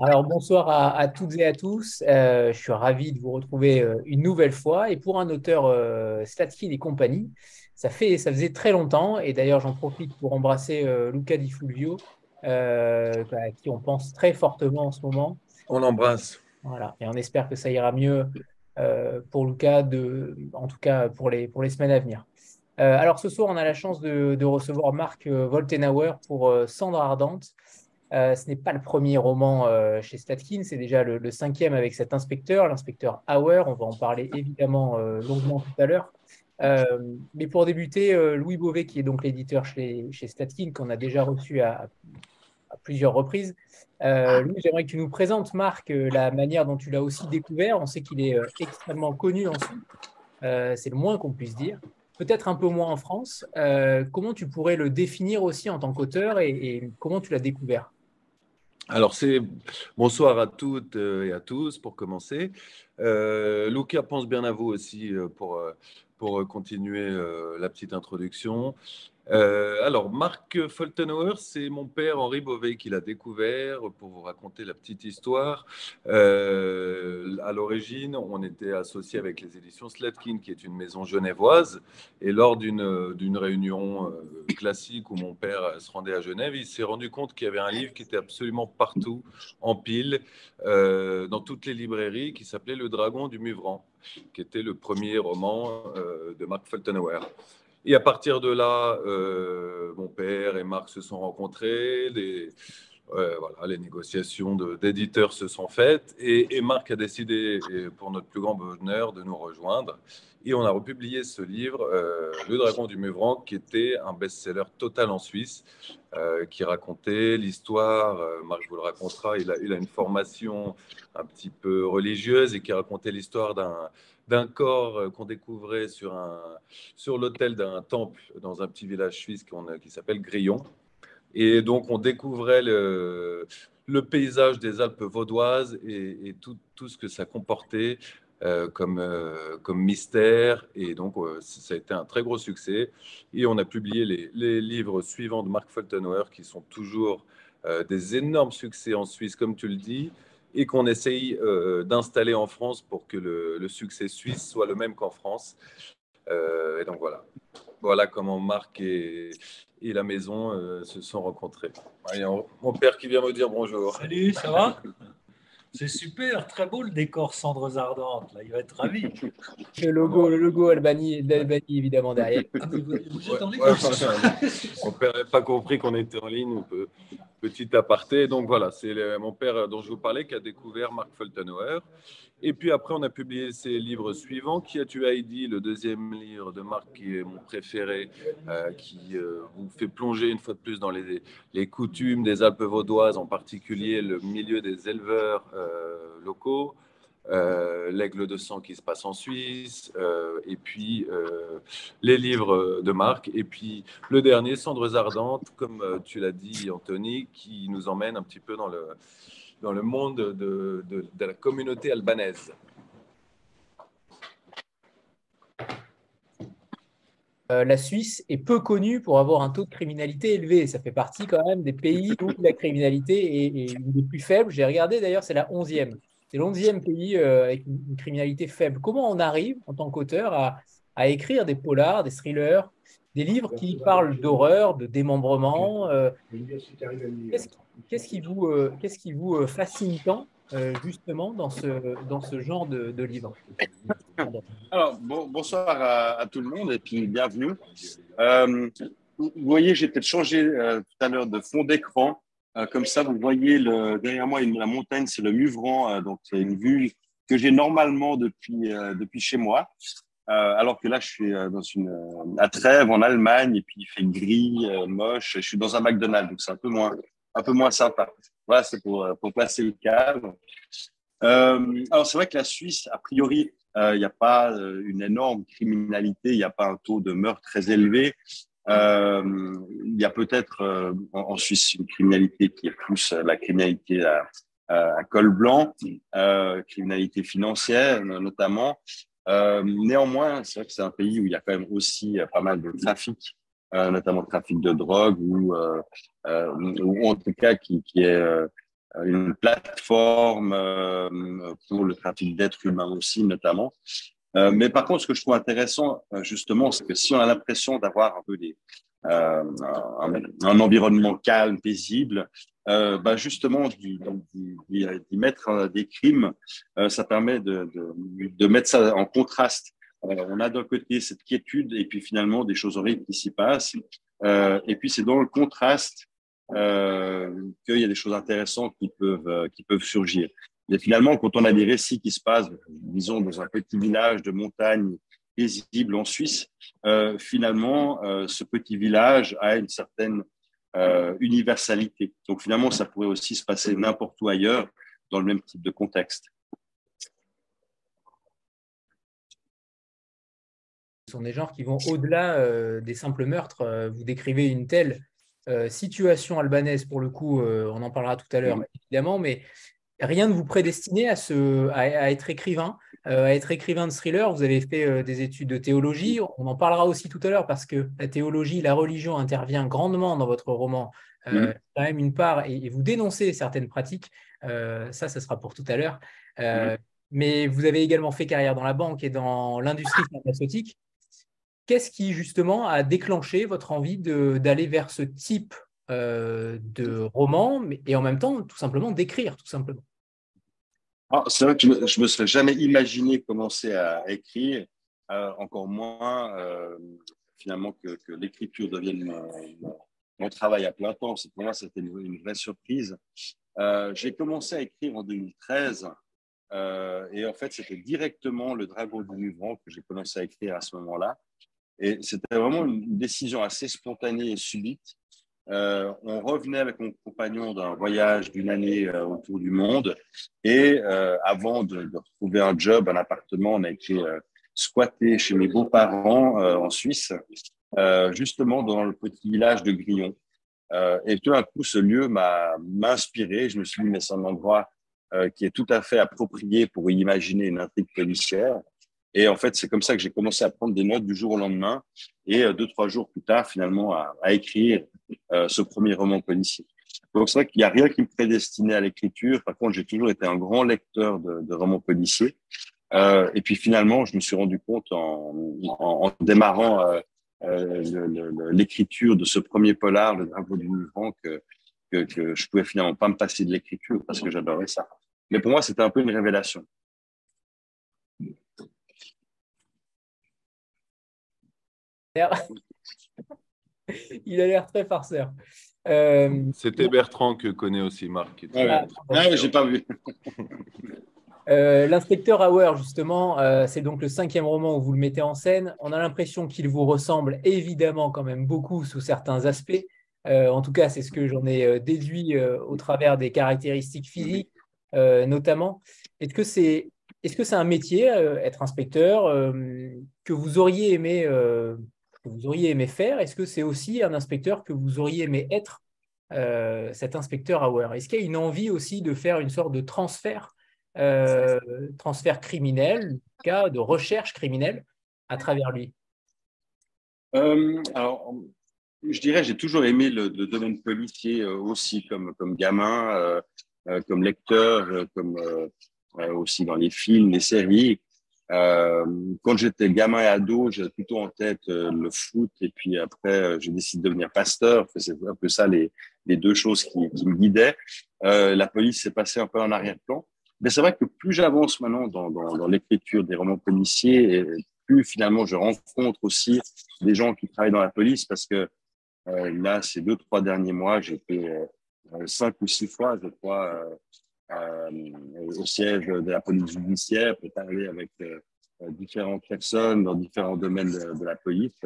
Alors bonsoir à, toutes et à tous. Euh, je suis ravi de vous retrouver euh, une nouvelle fois. Et pour un auteur euh, Statkin et compagnie, ça, fait, ça faisait très longtemps. Et d'ailleurs, j'en profite pour embrasser Luca Di Fulvio, à qui on pense très fortement en ce moment. On l'embrasse. Voilà. Et on espère que ça ira mieux pour Luca, de, en tout cas pour les, pour les semaines à venir. alors ce soir, on a la chance de, de recevoir Marc Voltenauer pour Cendre Ardente. Euh, ce n'est pas le premier roman euh, chez Statkin, c'est déjà le, cinquième avec cet inspecteur, l'inspecteur Auer. On va en parler évidemment euh, longuement tout à l'heure. mais pour débuter, Louis Beauvais, qui est donc l'éditeur chez, chez, Statkin, qu'on a déjà reçu à, plusieurs reprises. Louis, j'aimerais que tu nous présentes, Marc, la manière dont tu l'as aussi découvert. On sait qu'il est extrêmement connu en Suisse, c'est le moins qu'on puisse dire peut-être un peu moins en France. comment tu pourrais le définir aussi en tant qu'auteur et, comment tu l'as découvert? Alors, c'est bonsoir à toutes euh, et à tous pour commencer. Euh, Luca pense bien à vous aussi euh, pour, pour continuer la petite introduction. Euh, alors, Marc Foltenauer, c'est mon père Henri Beauvais qui l'a découvert. Pour vous raconter la petite histoire, euh, à l'origine, on était associé avec les éditions Sletkin, qui est une maison genevoise. Et lors d'une réunion euh, classique où mon père se rendait à Genève, il s'est rendu compte qu'il y avait un livre qui était absolument partout, en pile, dans toutes les librairies, qui s'appelait Le Dragon du Muvran, qui était le premier roman de Marc Foltenauer. Et à partir de là, euh, mon père et Marc se sont rencontrés. Les, voilà, les négociations d'éditeurs se sont faites et, Marc a décidé, pour notre plus grand bonheur, de nous rejoindre. Et on a republié ce livre, euh, Le Dragon du Muvran, qui était un best-seller total en Suisse, euh, qui racontait l'histoire. Marc vous le racontera. Il a, une formation un petit peu religieuse et qui racontait l'histoire d'un d'un corps euh, qu'on découvrait sur, sur l'autel d'un temple dans un petit village suisse qui s'appelle Grillon. Et donc, on découvrait le, le paysage des Alpes vaudoises et, tout, tout, ce que ça comportait euh, comme, euh, comme mystère. Et donc, ça a été un très gros succès. Et on a publié les, livres suivants de Marc Foltenauer qui sont toujours des énormes succès en Suisse, comme tu le dis et qu'on essaye euh, d'installer en France pour que le, succès suisse soit le même qu'en France. Euh, et donc voilà. Voilà comment Marc et, la maison euh, se sont rencontrés. mon père qui vient me dire bonjour. Salut, ça va? C'est super, très beau le décor cendres ardentes. Là, il va être ravi. Le logo, le logo Albanie, d'Albanie évidemment derrière. Ah, vous, êtes en ligne père n'avait pas compris qu'on était en ligne. On peut petit aparté. Donc voilà, c'est mon père dont je vous parlais qui a découvert Mark Foltenauer. Et puis après, on a publié ses livres suivants. Qui a tué Heidi, le deuxième livre de Marc, qui est mon préféré, euh, qui euh, vous fait plonger une fois de plus dans les, coutumes des Alpes vaudoises, en particulier le milieu des éleveurs euh, locaux? Euh, L'aigle de sang qui se passe en Suisse, euh, et puis euh, les livres de Marc, et puis le dernier, Cendres ardentes, comme tu l'as dit, Anthony, qui nous emmène un petit peu dans le, dans le monde de, de, la communauté albanaise. la Suisse est peu connue pour avoir un taux de criminalité élevé. Ça fait partie quand même des pays où la criminalité est, est plus faibles. J'ai regardé d'ailleurs, c'est la 11e. C'est l'onzième pays euh, avec une, criminalité faible. Comment on arrive, en tant qu'auteur, à, écrire des polars, des thrillers, des livres qui parlent d'horreur, de démembrement euh, Qu'est-ce qui vous, euh, fascine tant justement dans ce, genre de, de livre? Alors, bonsoir à, tout le monde et puis bienvenue. vous voyez, j'ai peut-être changé tout à l'heure de fond d'écran. Euh, comme ça, vous voyez derrière moi la montagne, c'est le Muvran, euh, donc c'est une vue que j'ai normalement depuis, euh, depuis chez moi. alors que là, je suis dans une, à Trèves, en Allemagne, et puis il fait gris, moche. Je suis dans un McDonald's, donc c'est un peu moins, un peu moins sympa. Voilà, c'est pour, pour placer le cadre. alors, c'est vrai que la Suisse, a priori, il n'y a pas une énorme criminalité, il n'y a pas un taux de meurtre très élevé. Euh, il y a peut-être euh, en, Suisse une criminalité qui est plus euh, la criminalité à, à col blanc, criminalité financière notamment. néanmoins, c'est vrai que c'est un pays où il y a quand même aussi pas mal de trafic, notamment trafic de drogue ou, ou en tout cas qui, qui est une plateforme pour le trafic d'êtres humains aussi, notamment. Mais par contre, ce que je trouve intéressant, justement, c'est que si on a l'impression d'avoir un peu des, un, un, environnement calme, paisible, euh, bah justement d'y mettre des crimes, ça permet de, de, mettre ça en contraste. on a d'un côté cette quiétude et puis finalement des choses horribles qui s'y passent. Euh, et puis c'est dans le contraste euh, qu'il y a des choses intéressantes qui peuvent, euh, qui peuvent surgir. Mais finalement, quand on a des récits qui se passent, disons, dans un petit village de montagne paisible en Suisse, euh, finalement, euh, ce petit village a une certaine euh, universalité. Donc finalement, ça pourrait aussi se passer n'importe où ailleurs dans le même type de contexte. Ce sont des genres qui vont au-delà des simples meurtres. Vous décrivez une telle situation albanaise, pour le coup, on en parlera tout à l'heure, évidemment, mais rien ne vous prédestinait à, ce, à, être écrivain, à être écrivain de thriller. Vous avez fait des études de théologie. On en parlera aussi tout à l'heure parce que la théologie, la religion intervient grandement dans votre roman. Euh, quand même une part, et, vous dénoncez certaines pratiques. ça, ça sera pour tout à l'heure. Mais vous avez également fait carrière dans la banque et dans l'industrie pharmaceutique. Qu'est-ce qui justement a déclenché votre envie d'aller vers ce type euh, de roman et en même temps tout simplement d'écrire tout simplement? C'est vrai que je ne me, serais jamais imaginé commencer à écrire, euh, encore moins euh, finalement que, l'écriture devienne mon, travail à plein temps. Pour moi, c'était une, vraie surprise. J'ai commencé à écrire en 2013 et en fait, c'était directement Le Dragon du Muvran que j'ai commencé à écrire à ce moment-là. Et c'était vraiment une décision assez spontanée et subite. Euh, on revenait avec mon compagnon d'un voyage d'une année euh, autour du monde. Et euh, avant de, de, retrouver un job, un appartement, on a été squatté chez mes beaux-parents en Suisse, justement dans le petit village de Grillon. et tout d'un coup, ce lieu m'a inspiré. Je me suis dit, mais c'est un endroit qui est tout à fait approprié pour imaginer une intrigue policière. Et en fait, c'est comme ça que j'ai commencé à prendre des notes du jour au lendemain et deux, trois jours plus tard, finalement, à, à écrire ce premier roman policier. Donc, c'est vrai qu'il n'y a rien qui me prédestinait à l'écriture. Par contre, j'ai toujours été un grand lecteur de, de romans policiers. Euh, et puis, finalement, je me suis rendu compte en, démarrant euh, euh l'écriture de ce premier polar, Le Drapeau du Mouvement, que, que, que je pouvais finalement pas me passer de l'écriture parce que j'adorais ça. Mais pour moi, c'était un peu une révélation. Il a l'air très farceur. Euh, C'était Bertrand que connaît aussi Marc. Ah, ah, j'ai pas vu. Euh, l'inspecteur Auer, justement, euh, c'est donc le cinquième roman où vous le mettez en scène. On a l'impression qu'il vous ressemble évidemment quand même beaucoup sous certains aspects. en tout cas, c'est ce que j'en ai déduit au travers des caractéristiques physiques, notamment. Est-ce que c'est est-ce que c'est un métier, être inspecteur, que vous auriez aimé vous auriez aimé faire Est-ce que c'est aussi un inspecteur que vous auriez aimé être, euh, cet inspecteur Auer Est-ce qu'il y a une envie aussi de faire une sorte de transfert, euh, transfert criminel, cas de recherche criminelle à travers lui? Euh, Alors, je dirais, j'ai toujours aimé le, domaine policier aussi, comme, comme gamin, comme lecteur, comme aussi dans les films, les séries. Euh, quand j'étais gamin et ado, j'avais plutôt en tête euh, le foot et puis après, euh, j'ai décidé de devenir pasteur. C'est un peu ça les, les deux choses qui, qui me guidaient. Euh, la police s'est passée un peu en arrière-plan. Mais c'est vrai que plus j'avance maintenant dans, dans, dans l'écriture des romans policiers, et plus finalement je rencontre aussi des gens qui travaillent dans la police parce que là, ces deux, trois derniers mois, j'ai fait cinq ou six fois, je crois, euh, au siège de la police judiciaire pour parler avec euh, différentes personnes dans différents domaines de, la police,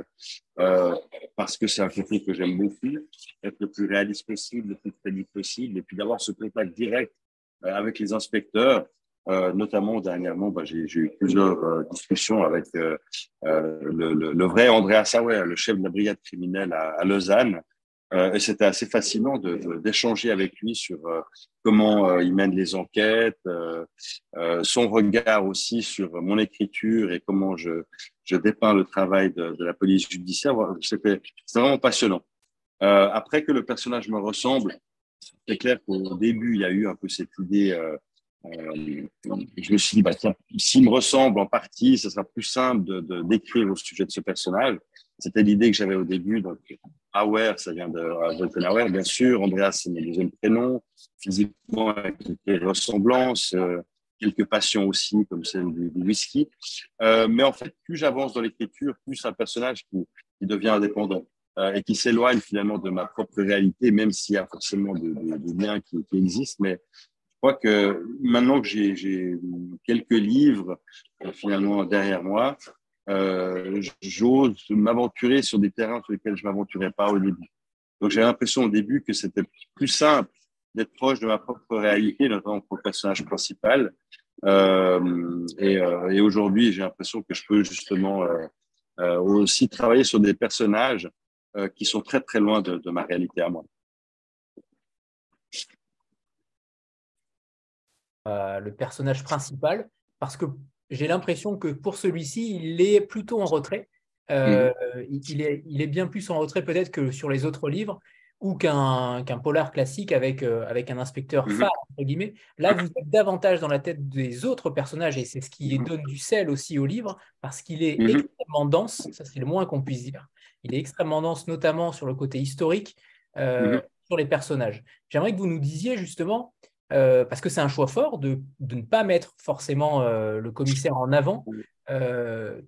euh, parce que c'est un côté que j'aime beaucoup, être le plus réaliste possible, le plus crédible possible, et puis d'avoir ce contact direct avec les inspecteurs. Euh, notamment dernièrement, bah, j'ai eu plusieurs discussions avec le, le, le, vrai Andrea Sauer, le chef de la brigade criminelle à, à Lausanne, euh, et c'était assez fascinant d'échanger avec lui sur euh, comment euh, il mène les enquêtes, son regard aussi sur mon écriture et comment je, je dépeins le travail de, de la police judiciaire. C'était vraiment passionnant. après que le personnage me ressemble, c'est clair qu'au début, il y a eu un peu cette idée. Euh, euh, je me suis dit, bah, s'il me ressemble en partie, ce sera plus simple de, d'écrire au sujet de ce personnage. C'était l'idée que j'avais au début. Donc, Auer, ça vient de Jonathan Auer, bien sûr. Andreas, c'est mon deuxième prénom. Physiquement, quelques ressemblances, euh, quelques passions aussi, comme celle du, whisky. Euh, mais en fait, plus j'avance dans l'écriture, plus un personnage qui, devient indépendant. Euh, et qui s'éloigne finalement de ma propre réalité, même s'il y a forcément des liens qui, existent. Mais je crois que maintenant que j'ai quelques livres euh, finalement derrière moi, euh, j'ose m'aventurer sur des terrains sur lesquels je m'aventurais pas au début. Donc j'ai l'impression au début que c'était plus simple d'être proche de ma propre réalité, notamment pour le personnage principal. Euh, et, euh, et aujourd'hui, j'ai l'impression que je peux justement aussi travailler sur des personnages qui sont très très loin de, ma réalité à moi. Le personnage principal, parce que j'ai l'impression que pour celui-ci, il est plutôt en retrait. Euh, mhm. il, est, il, est, bien plus en retrait peut-être que sur les autres livres ou qu'un polar classique avec, avec un inspecteur mhm. phare, entre guillemets. Là, vous êtes davantage dans la tête des autres personnages et c'est ce qui mhm. donne du sel aussi au livre parce qu'il est extrêmement dense, ça c'est le moins qu'on puisse dire. Il est extrêmement dense, notamment sur le côté historique, euh, sur les personnages. J'aimerais que vous nous disiez justement, euh, parce que c'est un choix fort de, ne pas mettre forcément euh, le commissaire en avant,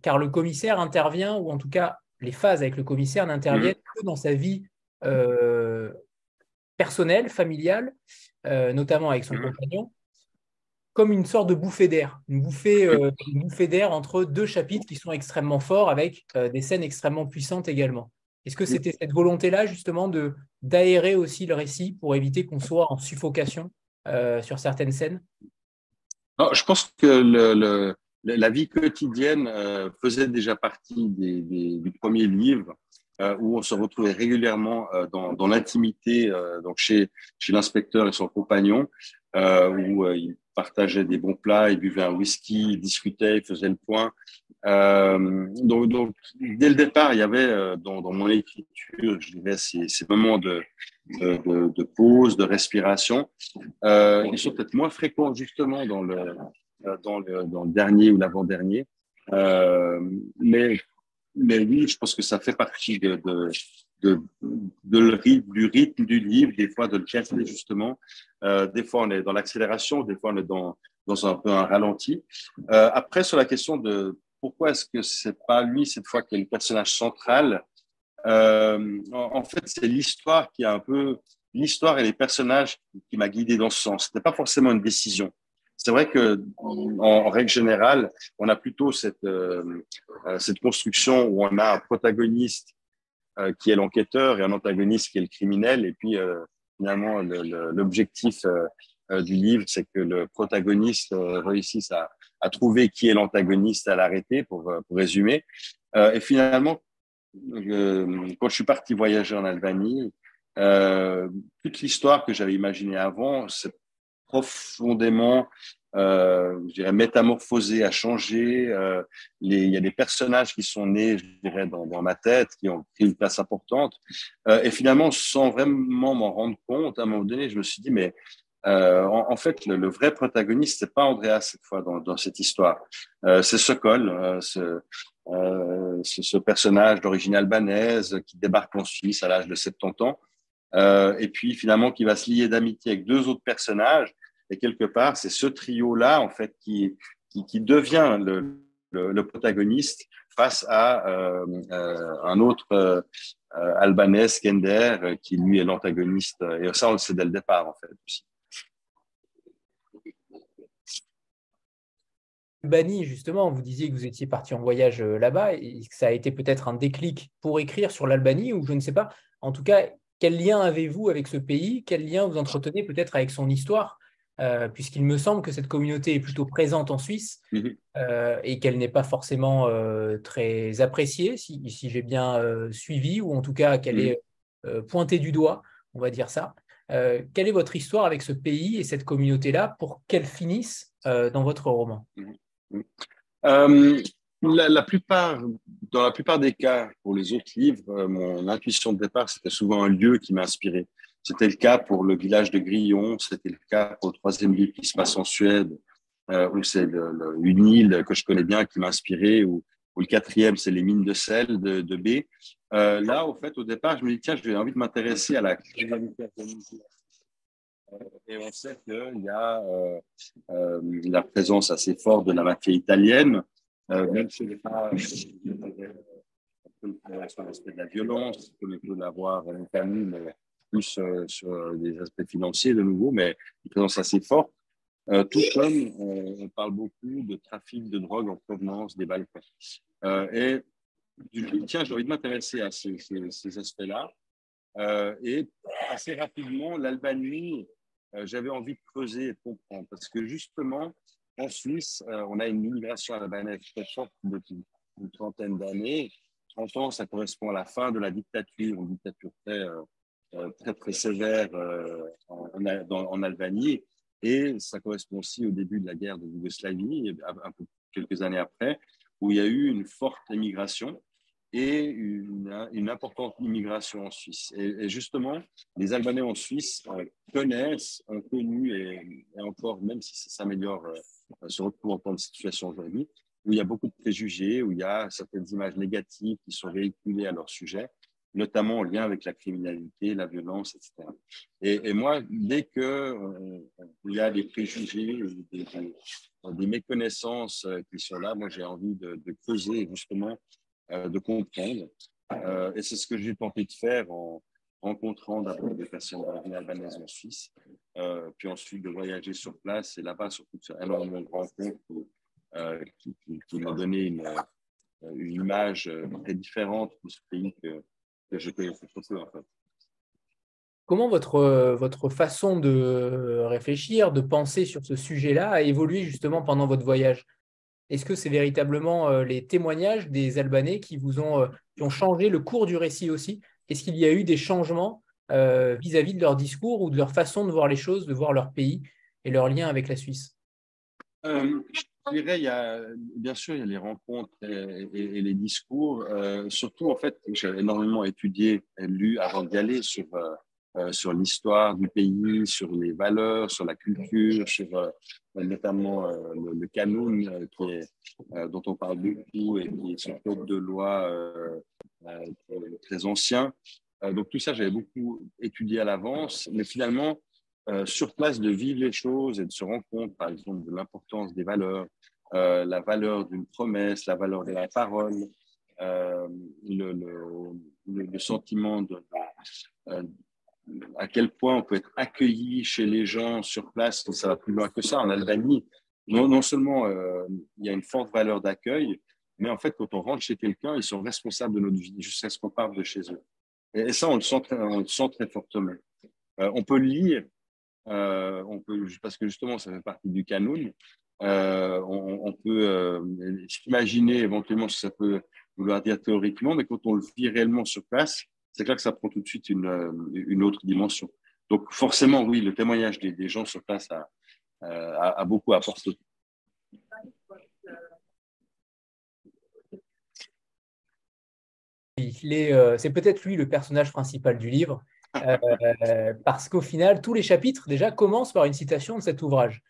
car le commissaire intervient, ou en tout cas les phases avec le commissaire n'interviennent mhm. que dans sa vie personnelle, familiale, notamment avec son mhm. compagnon comme une sorte de bouffée d'air, une bouffée, euh, bouffée d'air entre deux chapitres qui sont extrêmement forts avec euh, des scènes extrêmement puissantes également. Est-ce que c'était cette volonté-là justement de d'aérer aussi le récit pour éviter qu'on soit en suffocation? Euh, sur certaines scènes Je pense que la vie quotidienne faisait déjà partie des, du premier livre. où on se retrouvait régulièrement dans, l'intimité, donc chez, chez l'inspecteur et son compagnon, où il partageait des bons plats, il buvait un whisky, il discutait, il faisait le point. Euh, donc, dès le départ, il y avait euh, dans, mon écriture, je dirais, ces, moments de, pause, de respiration. Euh, ils sont peut-être moins fréquents justement dans le, euh, dans le, dernier ou l'avant-dernier. Mais, mais oui, je pense que ça fait partie de, de, de, le rythme, du rythme du livre, des fois de le casser justement. Des fois, on est dans l'accélération, des fois, on est dans, dans un peu un ralenti. Après, sur la question de pourquoi est-ce que c'est pas lui cette fois qui est le personnage central, euh, en, fait, c'est l'histoire qui a un peu l'histoire et les personnages qui m'a guidé dans ce sens. C'était pas forcément une décision. C'est vrai que en, règle générale, on a plutôt cette euh, euh, cette construction où on a un protagoniste qui est l'enquêteur et un antagoniste qui est le criminel. Et puis, finalement, l'objectif du livre, c'est que le protagoniste réussisse à, à, trouver qui est l'antagoniste, à l'arrêter, pour, pour résumer. et finalement, quand je suis parti voyager en Albanie, toute l'histoire que j'avais imaginée avant, c'est profondément euh, je dirais, métamorphosé, a changé. Euh, il y a des personnages qui sont nés, je dirais, dans, ma tête, qui ont pris une place importante. Euh, et finalement, sans vraiment m'en rendre compte, à un moment donné, je me suis dit, mais euh, en, en, fait, le, le, vrai protagoniste, c'est pas Andrea cette fois dans, dans cette histoire. Euh, c'est Sokol, euh, ce, ce, personnage d'origine albanaise qui débarque en Suisse à l'âge de 70 ans. et puis finalement qui va se lier d'amitié avec deux autres personnages et quelque part, c'est ce trio-là, en fait, qui, qui, devient le, le, protagoniste face à euh, euh, un autre euh, albanais, Skender, qui lui est l'antagoniste. Et ça, on le sait dès le départ, en fait, aussi. Albanie, justement, vous disiez que vous étiez parti en voyage là-bas et que ça a été peut-être un déclic pour écrire sur l'Albanie, ou je ne sais pas. En tout cas, quel lien avez-vous avec ce pays? Quel lien vous entretenez peut-être avec son histoire? Euh, puisqu'il me semble que cette communauté est plutôt présente en Suisse mhm. euh, et qu'elle n'est pas forcément euh, très appréciée, si, j'ai bien suivi, ou en tout cas qu'elle mhm. est pointée du doigt, on va dire ça. quelle est votre histoire avec ce pays et cette communauté-là? Pour qu'elle finisse dans votre roman? Mhm. la, plupart, Dans la plupart des cas, pour les autres livres, mon intuition de départ, c'était souvent un lieu qui m'a inspiré. C'était le cas pour le village de Grillon, c'était le cas pour le troisième livre qui se passe en Suède, euh, où c'est une île que je connais bien qui m'a inspiré, ou, le quatrième, c'est les mines de sel de, B. Euh, là, au fait, au départ, je me dis, tiens, j'ai envie de m'intéresser à la euh, et on sait qu'il y a euh, euh, la présence assez forte de la mafia italienne, euh, même si ce n'est pas sur l'aspect de la violence, comme on peut l'avoir en Italie, mais plus euh, sur des aspects financiers de nouveau, mais une présence assez forte. Euh, tout comme on parle beaucoup de trafic de drogue en provenance des Balkans. et tiens, j'ai envie de m'intéresser à ces, aspects-là. et assez rapidement, l'Albanie euh, j'avais envie de creuser et de comprendre. Parce que justement, en Suisse, euh, on a une immigration albanaise très forte depuis une trentaine d'années. 30 ans, ça correspond à la fin de la dictature, une dictature très, euh, très, très sévère en, Albanie. Et ça correspond aussi au début de la guerre de Yougoslavie, quelques années après, où il y a eu une forte immigration et une, une, importante immigration en Suisse. Et, justement, les Albanais en Suisse euh, connaissent, ont connu, et, encore, même si ça s'améliore, euh, se retrouvent en temps de situation aujourd'hui, où il y a beaucoup de préjugés, où il y a certaines images négatives qui sont véhiculées à leur sujet, notamment en lien avec la criminalité, la violence, etc. Et, moi, dès qu'il euh, il y a des préjugés, des, des, méconnaissances qui sont là, moi j'ai envie de, creuser justement euh, de comprendre. Euh, et c'est ce que j'ai tenté de faire en rencontrant d'abord des personnes albanaises en Suisse, euh, puis ensuite de voyager sur place. Et là-bas, surtout, énormément de rencontres qui, qui, m'ont donné une, image très différente de ce pays que, que je connaissais trop peu. Comment votre, votre façon de réfléchir, de penser sur ce sujet-là a évolué justement pendant votre voyage? Est-ce que c'est véritablement euh, les témoignages des Albanais qui vous ont, euh, qui ont changé le cours du récit aussi? Est-ce qu'il y a eu des changements euh, vis-à-vis de leur discours ou de leur façon de voir les choses, de voir leur pays et leur lien avec la Suisse? Je dirais, il y a, bien sûr, il y a les rencontres et, les discours. surtout, en fait, j'ai énormément étudié et lu avant d'y aller sur euh, sur l'histoire du pays, sur les valeurs, sur la culture, sur euh, notamment euh, le, le Canoun, qui est, dont on parle beaucoup et qui est un code de loi très ancien. donc tout ça, j'avais beaucoup étudié à l'avance, mais finalement, sur place, de vivre les choses et de se rendre compte, par exemple, de l'importance des valeurs, la valeur d'une promesse, la valeur de la parole, le, sentiment de, à quel point on peut être accueilli chez les gens sur place, ça va plus loin que ça. En Albanie, non, non seulement euh, il y a une forte valeur d'accueil, mais en fait, quand on rentre chez quelqu'un, ils sont responsables de notre vie jusqu'à ce qu'on parte de chez eux. Et, ça, on le sent très, fortement. Euh, on peut le lire, euh, on peut, parce que justement, ça fait partie du canon. On, on, peut imaginer éventuellement ce que ça peut vouloir dire théoriquement, mais quand on le vit réellement sur place, c'est clair que ça prend tout de suite une, euh, une, autre dimension. Donc forcément, oui, le témoignage des, des gens sur place a, euh, a, a beaucoup apporté. Euh, c'est peut-être lui le personnage principal du livre, euh, parce qu'au final, tous les chapitres déjà commencent par une citation de cet ouvrage.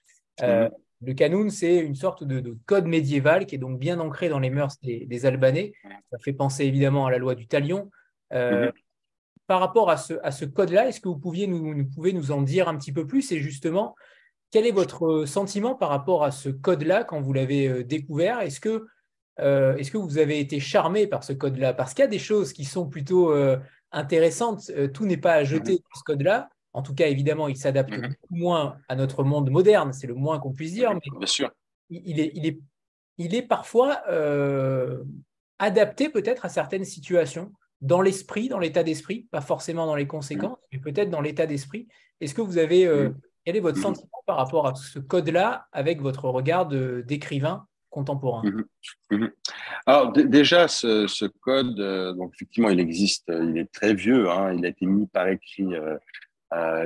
Euh, mhm. Le Canoun, c'est une sorte de, de, code médiéval qui est donc bien ancré dans les mœurs des, des Albanais. Ça fait penser évidemment à la loi du Talion, euh, mhm. Par rapport à ce, à ce code-là, est-ce que vous, pouviez nous, nous, pouvez nous en dire un petit peu plus Et justement, quel est votre sentiment par rapport à ce code-là quand vous l'avez euh, découvert? Est-ce que, euh, est que vous avez été charmé par ce code-là? Parce qu'il y a des choses qui sont plutôt euh, intéressantes. Euh, tout n'est pas à jeter mhm. dans ce code-là. En tout cas, évidemment, il s'adapte beaucoup moins à notre monde moderne. C'est le moins qu'on puisse dire. Mais Bien sûr. Il, est, il, est, il est parfois adapté peut-être à certaines situations dans l'esprit, dans l'état d'esprit, pas forcément dans les conséquences, mais peut-être dans l'état d'esprit. Est-ce que vous avez, euh, quel est votre sentiment par rapport à ce code-là avec votre regard d'écrivain contemporain? Alors déjà, ce, code, euh, donc effectivement, il existe, euh, il est très vieux, hein, il a été mis par écrit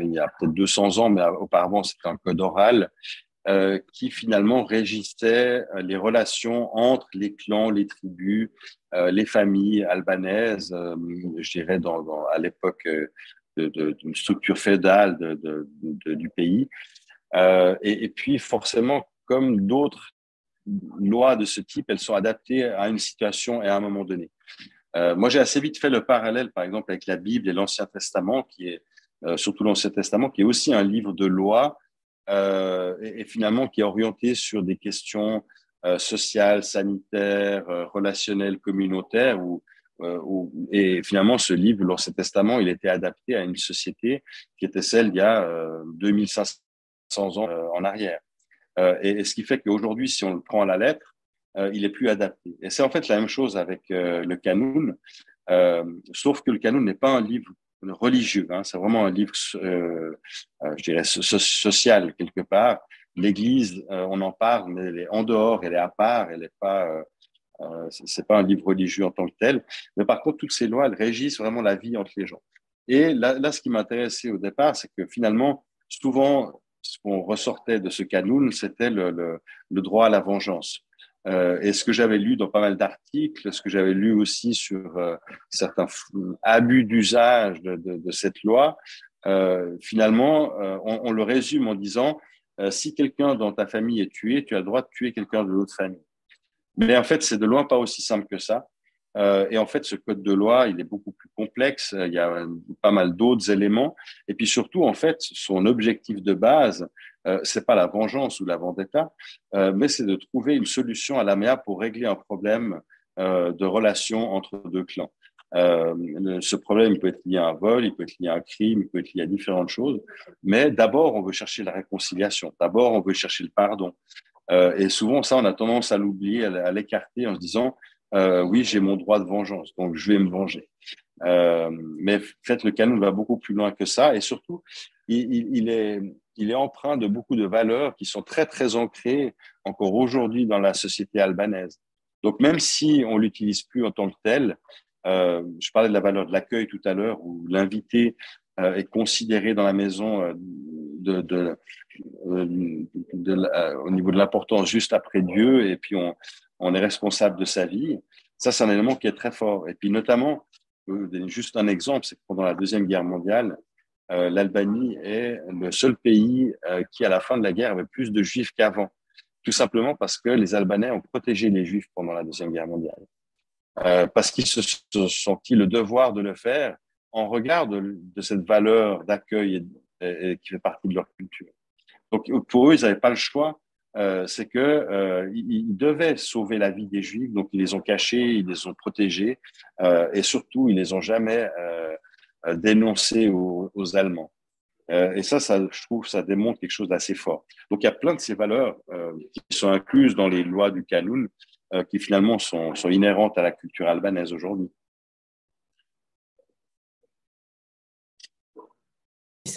il y a peut-être 200 ans, mais auparavant c'était un code oral. Euh, qui finalement régissait euh, les relations entre les clans, les tribus, euh, les familles albanaises, je dirais dans, à l'époque d'une structure féodale du pays. et, puis, forcément, comme d'autres lois de ce type, elles sont adaptées à une situation et à un moment donné. Moi, j'ai assez vite fait le parallèle, par exemple, avec la Bible et l'Ancien Testament, qui est surtout l'Ancien Testament, qui est aussi un livre de loi euh, et, finalement qui est orienté sur des questions sociales, sanitaires, relationnelles, communautaires. et finalement, ce livre, l'Ancien Testament, il était adapté à une société qui était celle d'il y a 2500 ans en arrière. et, ce qui fait qu'aujourd'hui, si on le prend à la lettre, euh, il est plus adapté. Et c'est en fait la même chose avec euh, le Canon, euh, sauf que le Canon n'est pas un livre religieux, hein, c'est vraiment un livre, je dirais, social quelque part. L'Église, on en parle, mais elle est en dehors, elle est à part, elle n'est pas, c'est pas un livre religieux en tant que tel. Mais par contre, toutes ces lois, elles régissent vraiment la vie entre les gens. Et là, là ce qui m'intéressait au départ, c'est que finalement, souvent, ce qu'on ressortait de ce canon, c'était le, le, le, droit à la vengeance. Euh, et ce que j'avais lu dans pas mal d'articles, ce que j'avais lu aussi sur euh, certains abus d'usage de, cette loi, euh, finalement, on, on, le résume en disant si quelqu'un dans ta famille est tué, tu as le droit de tuer quelqu'un de l'autre famille. Mais en fait, c'est de loin pas aussi simple que ça. Et en fait, ce code de loi, il est beaucoup plus complexe. Il y a pas mal d'autres éléments. Et puis surtout, en fait, son objectif de base, euh, c'est pas la vengeance ou la vendetta, euh, mais c'est de trouver une solution à l'amiable pour régler un problème euh, de relation entre deux clans. Euh, ce problème peut être lié à un vol, il peut être lié à un crime, il peut être lié à différentes choses, mais d'abord on veut chercher la réconciliation, d'abord on veut chercher le pardon. Euh, et souvent ça on a tendance à l'oublier, à l'écarter en se disant euh, oui j'ai mon droit de vengeance, donc je vais me venger. Euh, mais fait le canon va beaucoup plus loin que ça et surtout il, est il est empreint de beaucoup de valeurs qui sont très, très ancrées encore aujourd'hui dans la société albanaise. Donc, même si on l'utilise plus en tant que tel, euh, je parlais de la valeur de l'accueil tout à l'heure, où l'invité euh, est considéré dans la maison euh, de, de, euh, de, au niveau de l'importance juste après Dieu, et puis on, on est responsable de sa vie. Ça, c'est un élément qui est très fort. Et puis, notamment, juste un exemple, c'est que pendant la Deuxième Guerre mondiale, euh, l'Albanie est le seul pays euh, qui, à la fin de la guerre, avait plus de juifs qu'avant. Tout simplement parce que les Albanais ont protégé les juifs pendant la Deuxième Guerre mondiale. Euh, parce qu'ils se sont sentis le devoir de le faire en regard de, cette valeur d'accueil qui fait partie de leur culture. Donc pour eux, ils n'avaient pas le choix. C'est que ils, devaient sauver la vie des Juifs, donc ils les ont cachés, ils les ont protégés, et surtout ils les ont jamais dénoncer aux, Allemands. Euh, et ça, je trouve, ça démontre quelque chose d'assez fort. Donc, il y a plein de ces valeurs euh, qui sont incluses dans les lois du Kanoun, euh, qui finalement sont, inhérentes à la culture albanaise aujourd'hui.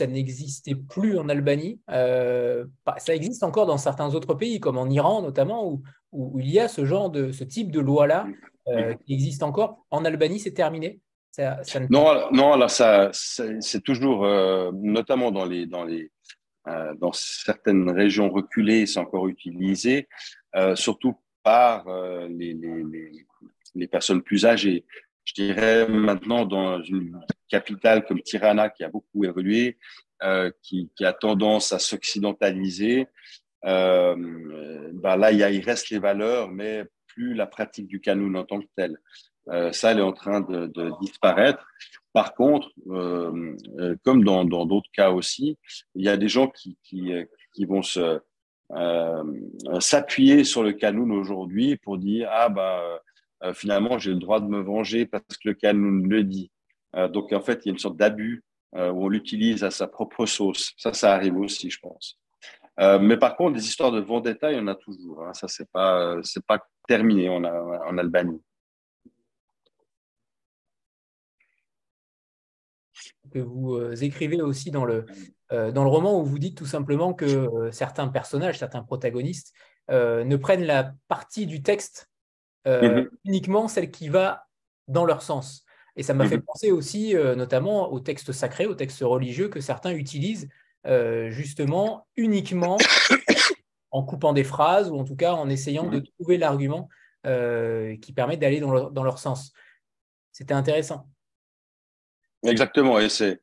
Ça n'existait plus en Albanie. ça existe encore dans certains autres pays, comme en Iran notamment, où, où il y a ce genre de ce type de loi-là qui existe encore. En Albanie, c'est terminé. Non, non, alors ça, c'est toujours, euh, notamment dans les, dans les, euh, dans certaines régions reculées, c'est encore utilisé, euh, surtout par les, les, les, personnes plus âgées. Je dirais maintenant dans une capitale comme Tirana qui a beaucoup évolué, qui, qui, a tendance à s'occidentaliser. Ben là, il, reste les valeurs, mais plus la pratique du canon en tant que tel. Euh, ça, elle est en train de, disparaître. Par contre, euh, euh comme dans d'autres cas aussi, il y a des gens qui, vont euh, s'appuyer sur le canon aujourd'hui pour dire ah bah euh, finalement j'ai le droit de me venger parce que le canon le dit. Donc en fait, il y a une sorte d'abus où on l'utilise à sa propre sauce. Ça, ça arrive aussi, je pense. mais par contre, des histoires de vendetta, il y en a toujours. Hein. Ça, c'est pas, c'est pas terminé en, en Albanie. que vous euh, écrivez aussi dans le, euh, dans le roman où vous dites tout simplement que euh, certains personnages, certains protagonistes ne prennent la partie du texte mhm. uniquement celle qui va dans leur sens. Et ça m'a fait mhm. penser aussi notamment au texte sacré, au texte religieux que certains utilisent justement uniquement en coupant des phrases ou en tout cas en essayant de mhm. trouver l'argument qui permet d'aller dans, dans, leur sens. C'était intéressant. Exactement, et c'est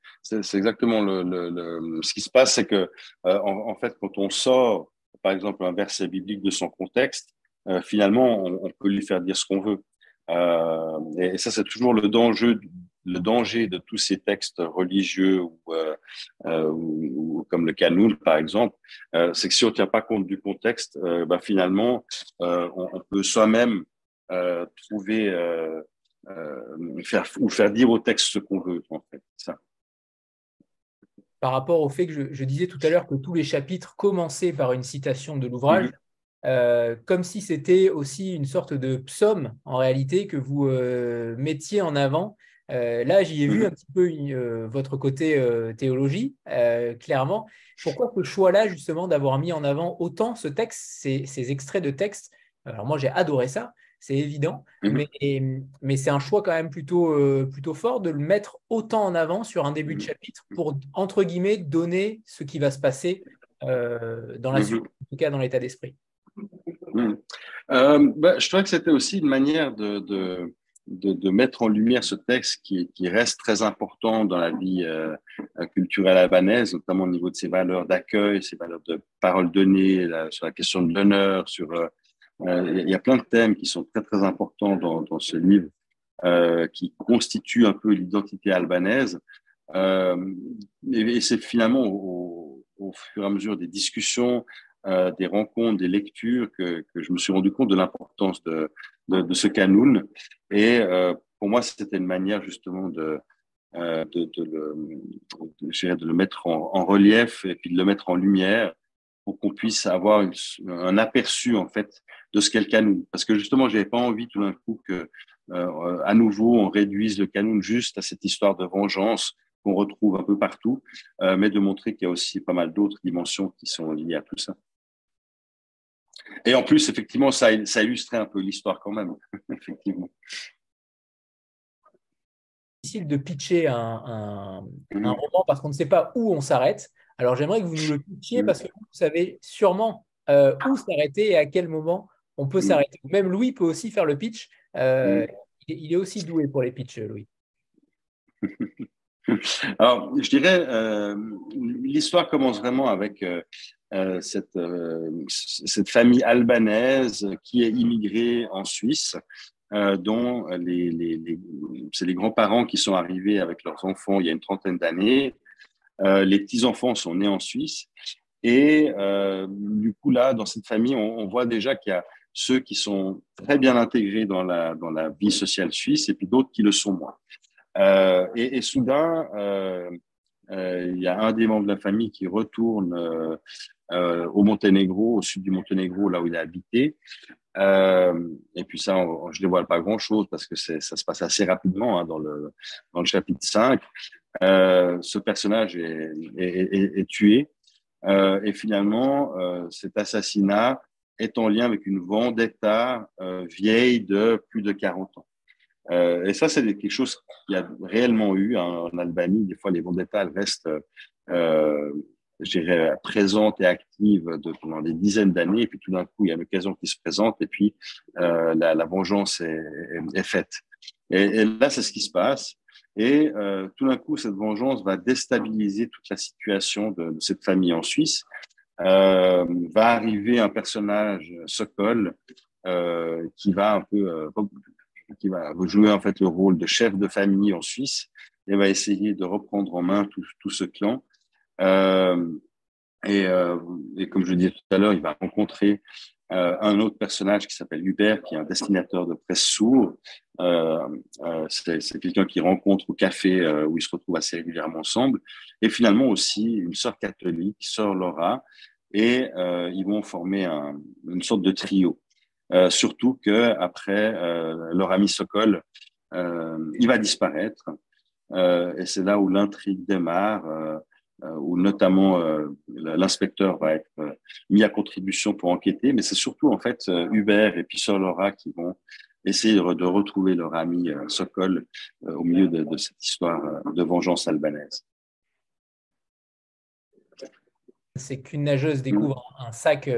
exactement le, ce qui se passe, c'est que en, fait, quand on sort, par exemple, un verset biblique de son contexte, finalement, on, peut lui faire dire ce qu'on veut. Et ça, c'est toujours le danger, le danger de tous ces textes religieux ou, euh, euh, ou comme le Canoun, par exemple, euh, c'est que si on ne tient pas compte du contexte, bah, finalement, on, on, peut soi-même trouver faire, ou faire dire au texte ce qu'on veut, en fait. Ça. Par rapport au fait que je, je disais tout à l'heure que tous les chapitres commençaient par une citation de l'ouvrage, mm-hmm. comme si c'était aussi une sorte de psaume en réalité que vous mettiez en avant euh, là, j'y ai vu mhm. un petit peu euh, votre côté euh, théologie, clairement. Pourquoi ce choix-là, justement, d'avoir mis en avant autant ce texte, ces, extraits de texte? Alors moi, j'ai adoré ça, c'est évident, mhm. mais, c'est un choix quand même plutôt, plutôt fort de le mettre autant en avant sur un début de mhm. chapitre pour, entre guillemets, donner ce qui va se passer dans la suite, en tout cas dans l'état d'esprit. Bah, je trois que c'était aussi une manière de de, mettre en lumière ce texte qui, reste très important dans la vie euh, culturelle albanaise, notamment au niveau de ses valeurs d'accueil, ses valeurs de parole donnée, sur la question de l'honneur, euh, euh, il y a plein de thèmes qui sont très très importants dans, ce livre, qui constituent un peu l'identité albanaise. et, c'est finalement au, fur et à mesure des discussions, des rencontres, des lectures que, je me suis rendu compte de l'importance de, ce canoun. Et euh, pour moi, c'était une manière justement de, euh, de, le, de, le mettre en, relief et puis de le mettre en lumière pour qu'on puisse avoir un aperçu en fait de ce qu'est le canoun. Parce que justement, j'avais pas envie tout d'un coup que euh, à nouveau on réduise le canoun juste à cette histoire de vengeance qu'on retrouve un peu partout, mais de montrer qu'il y a aussi pas mal d'autres dimensions qui sont liées à tout ça. Et en plus, effectivement, ça, ça illustrait un peu l'histoire quand même, effectivement. difficile de pitcher un, mm. roman parce qu'on ne sait pas où on s'arrête. Alors j'aimerais que vous nous le pitchiez mm. parce que vous savez sûrement euh, où s'arrêter et à quel moment on peut mm. s'arrêter. Même Louis peut aussi faire le pitch. Euh, il, est aussi doué pour les pitchs, Louis. Alors, je dirais, euh, l'histoire commence vraiment avec euh, cette, euh, cette famille albanaise qui est immigrée en Suisse, euh, dont les, c'est les grands-parents qui sont arrivés avec leurs enfants il y a une trentaine d'années. les petits-enfants sont nés en Suisse. Et du coup, là, dans cette famille, on, voit déjà qu'il y a ceux qui sont très bien intégrés dans la, dans la vie sociale suisse et puis d'autres qui le sont moins. et, soudain, il y a un des membres de la famille qui retourne euh, au Monténégro, au sud du Monténégro, là où il a habité. Euh, et puis ça, je ne dévoile pas grand-chose parce que ça se passe assez rapidement hein, dans, le, dans le chapitre 5. Euh, ce personnage est, est, est, tué. Euh, et finalement, euh, cet assassinat est en lien avec une vendetta euh, vieille de plus de 40 ans. Et ça, c'est quelque chose qu'il y a réellement eu hein, en Albanie. Des fois, les vendettas restent je dirais, présente et active de, pendant des dizaines d'années, et puis tout d'un coup, il y a une occasion qui se présente, et puis euh, la, la, vengeance est, est, faite. Et, et là, c'est ce qui se passe. Et euh, tout d'un coup, cette vengeance va déstabiliser toute la situation de, de cette famille en Suisse. Euh, va arriver un personnage, Sokol, euh, qui va un peu, euh, qui va jouer en fait le rôle de chef de famille en Suisse et va essayer de reprendre en main tout, tout ce clan. Euh, et, euh, et, comme je le disais tout à l'heure, il va rencontrer euh, un autre personnage qui s'appelle Hubert, qui est un destinateur de presse sourd. Euh, euh, c'est quelqu'un qui rencontre au café euh, où ils se retrouvent assez régulièrement ensemble. Et finalement aussi une sœur catholique, sœur Laura, et ils vont former un, une sorte de trio. Surtout que après leur ami Sokol, il va disparaître. et c'est là où l'intrigue démarre. Euh, où notamment euh, l'inspecteur va être euh, mis à contribution pour enquêter, mais c'est surtout en fait Hubert et puis Sir qui vont essayer de, retrouver leur ami Sokol au milieu de, cette histoire de vengeance albanaise. C'est qu'une nageuse découvre un sac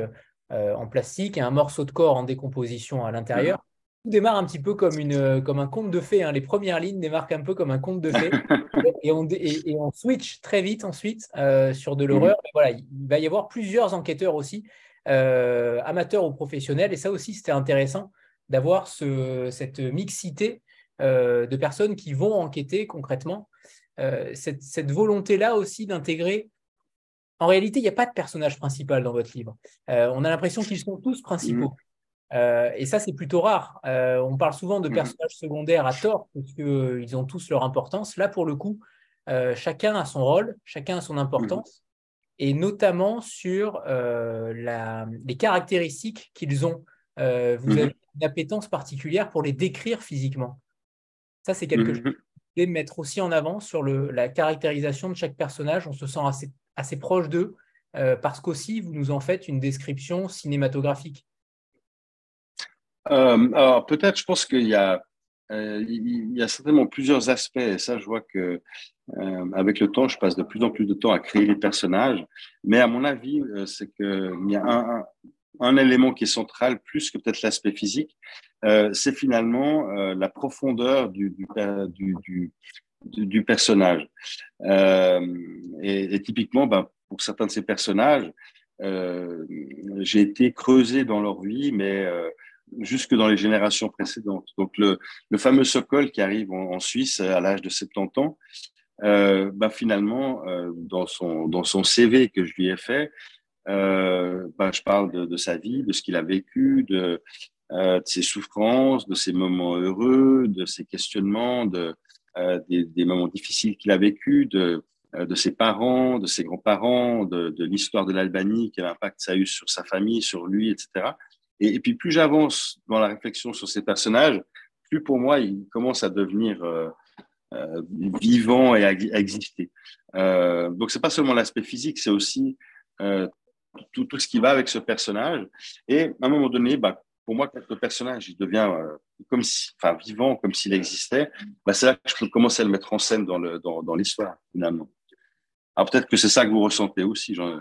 en plastique et un morceau de corps en décomposition à l'intérieur. tout démarre un petit peu comme, une, comme un conte de fées. Hein. Les premières lignes démarquent un peu comme un conte de fées. et, on, et, on switch très vite ensuite euh, sur de l'horreur. Mhm. Voilà, il va y avoir plusieurs enquêteurs aussi, euh, amateurs ou professionnels. Et ça aussi, c'était intéressant d'avoir ce, cette mixité euh, de personnes qui vont enquêter concrètement. cette, cette volonté-là aussi d'intégrer. En réalité, il n'y a pas de personnage principal dans votre livre. on a l'impression qu'ils sont tous principaux. Mhm. Euh, et ça, c'est plutôt rare. Euh, on parle souvent de mmh. personnages secondaires à tort, parce qu'ils euh, ont tous leur importance. Là, pour le coup, chacun a son rôle, chacun a son importance, mmh. et notamment sur les caractéristiques qu'ils ont. vous mmh. avez une appétence particulière pour les décrire physiquement. Ça, c'est quelque chose de mettre aussi en avant sur la caractérisation de chaque personnage. On se sent assez, assez proche d'eux, parce qu'aussi, vous nous en faites une description cinématographique. Euh, alors peut-être, je pense qu'il y a euh, y a certainement plusieurs aspects. Et ça, je vois que euh, avec le temps, je passe de plus en plus de temps à créer les personnages. Mais à mon avis, euh, c'est qu'il y a un, un, élément qui est central, plus que peut-être l'aspect physique, euh, c'est finalement la profondeur du, du, du personnage. Et, et, typiquement, ben, pour certains de ces personnages, j'ai été creusé dans leur vie, mais jusque dans les générations précédentes. Donc le, le fameux Sokol qui arrive en, Suisse à l'âge de 70 ans, euh, bah finalement, euh, dans, son, dans son CV que je lui ai fait, euh, bah, je parle de, sa vie, de ce qu'il a vécu, de, euh, de, ses souffrances, de ses moments heureux, de ses questionnements, de, euh, des, des, moments difficiles qu'il a vécu, de, euh, de ses parents, de ses grands-parents, de, l'histoire de l'Albanie, quel impact ça a eu sur sa famille, sur lui, etc. Et, puis plus j'avance dans la réflexion sur ces personnages, plus pour moi ils commencent à devenir euh, euh, vivants et à, exister. Euh, donc c'est pas seulement l'aspect physique, c'est aussi euh, tout, tout, ce qui va avec ce personnage. Et à un moment donné, bah, pour moi, quand le personnage il devient euh, comme si, enfin, vivant, comme s'il existait, bah, c'est là que je peux commencer à le mettre en scène dans, le, dans, dans l'histoire, finalement. Alors peut-être que c'est ça que vous ressentez aussi. Genre,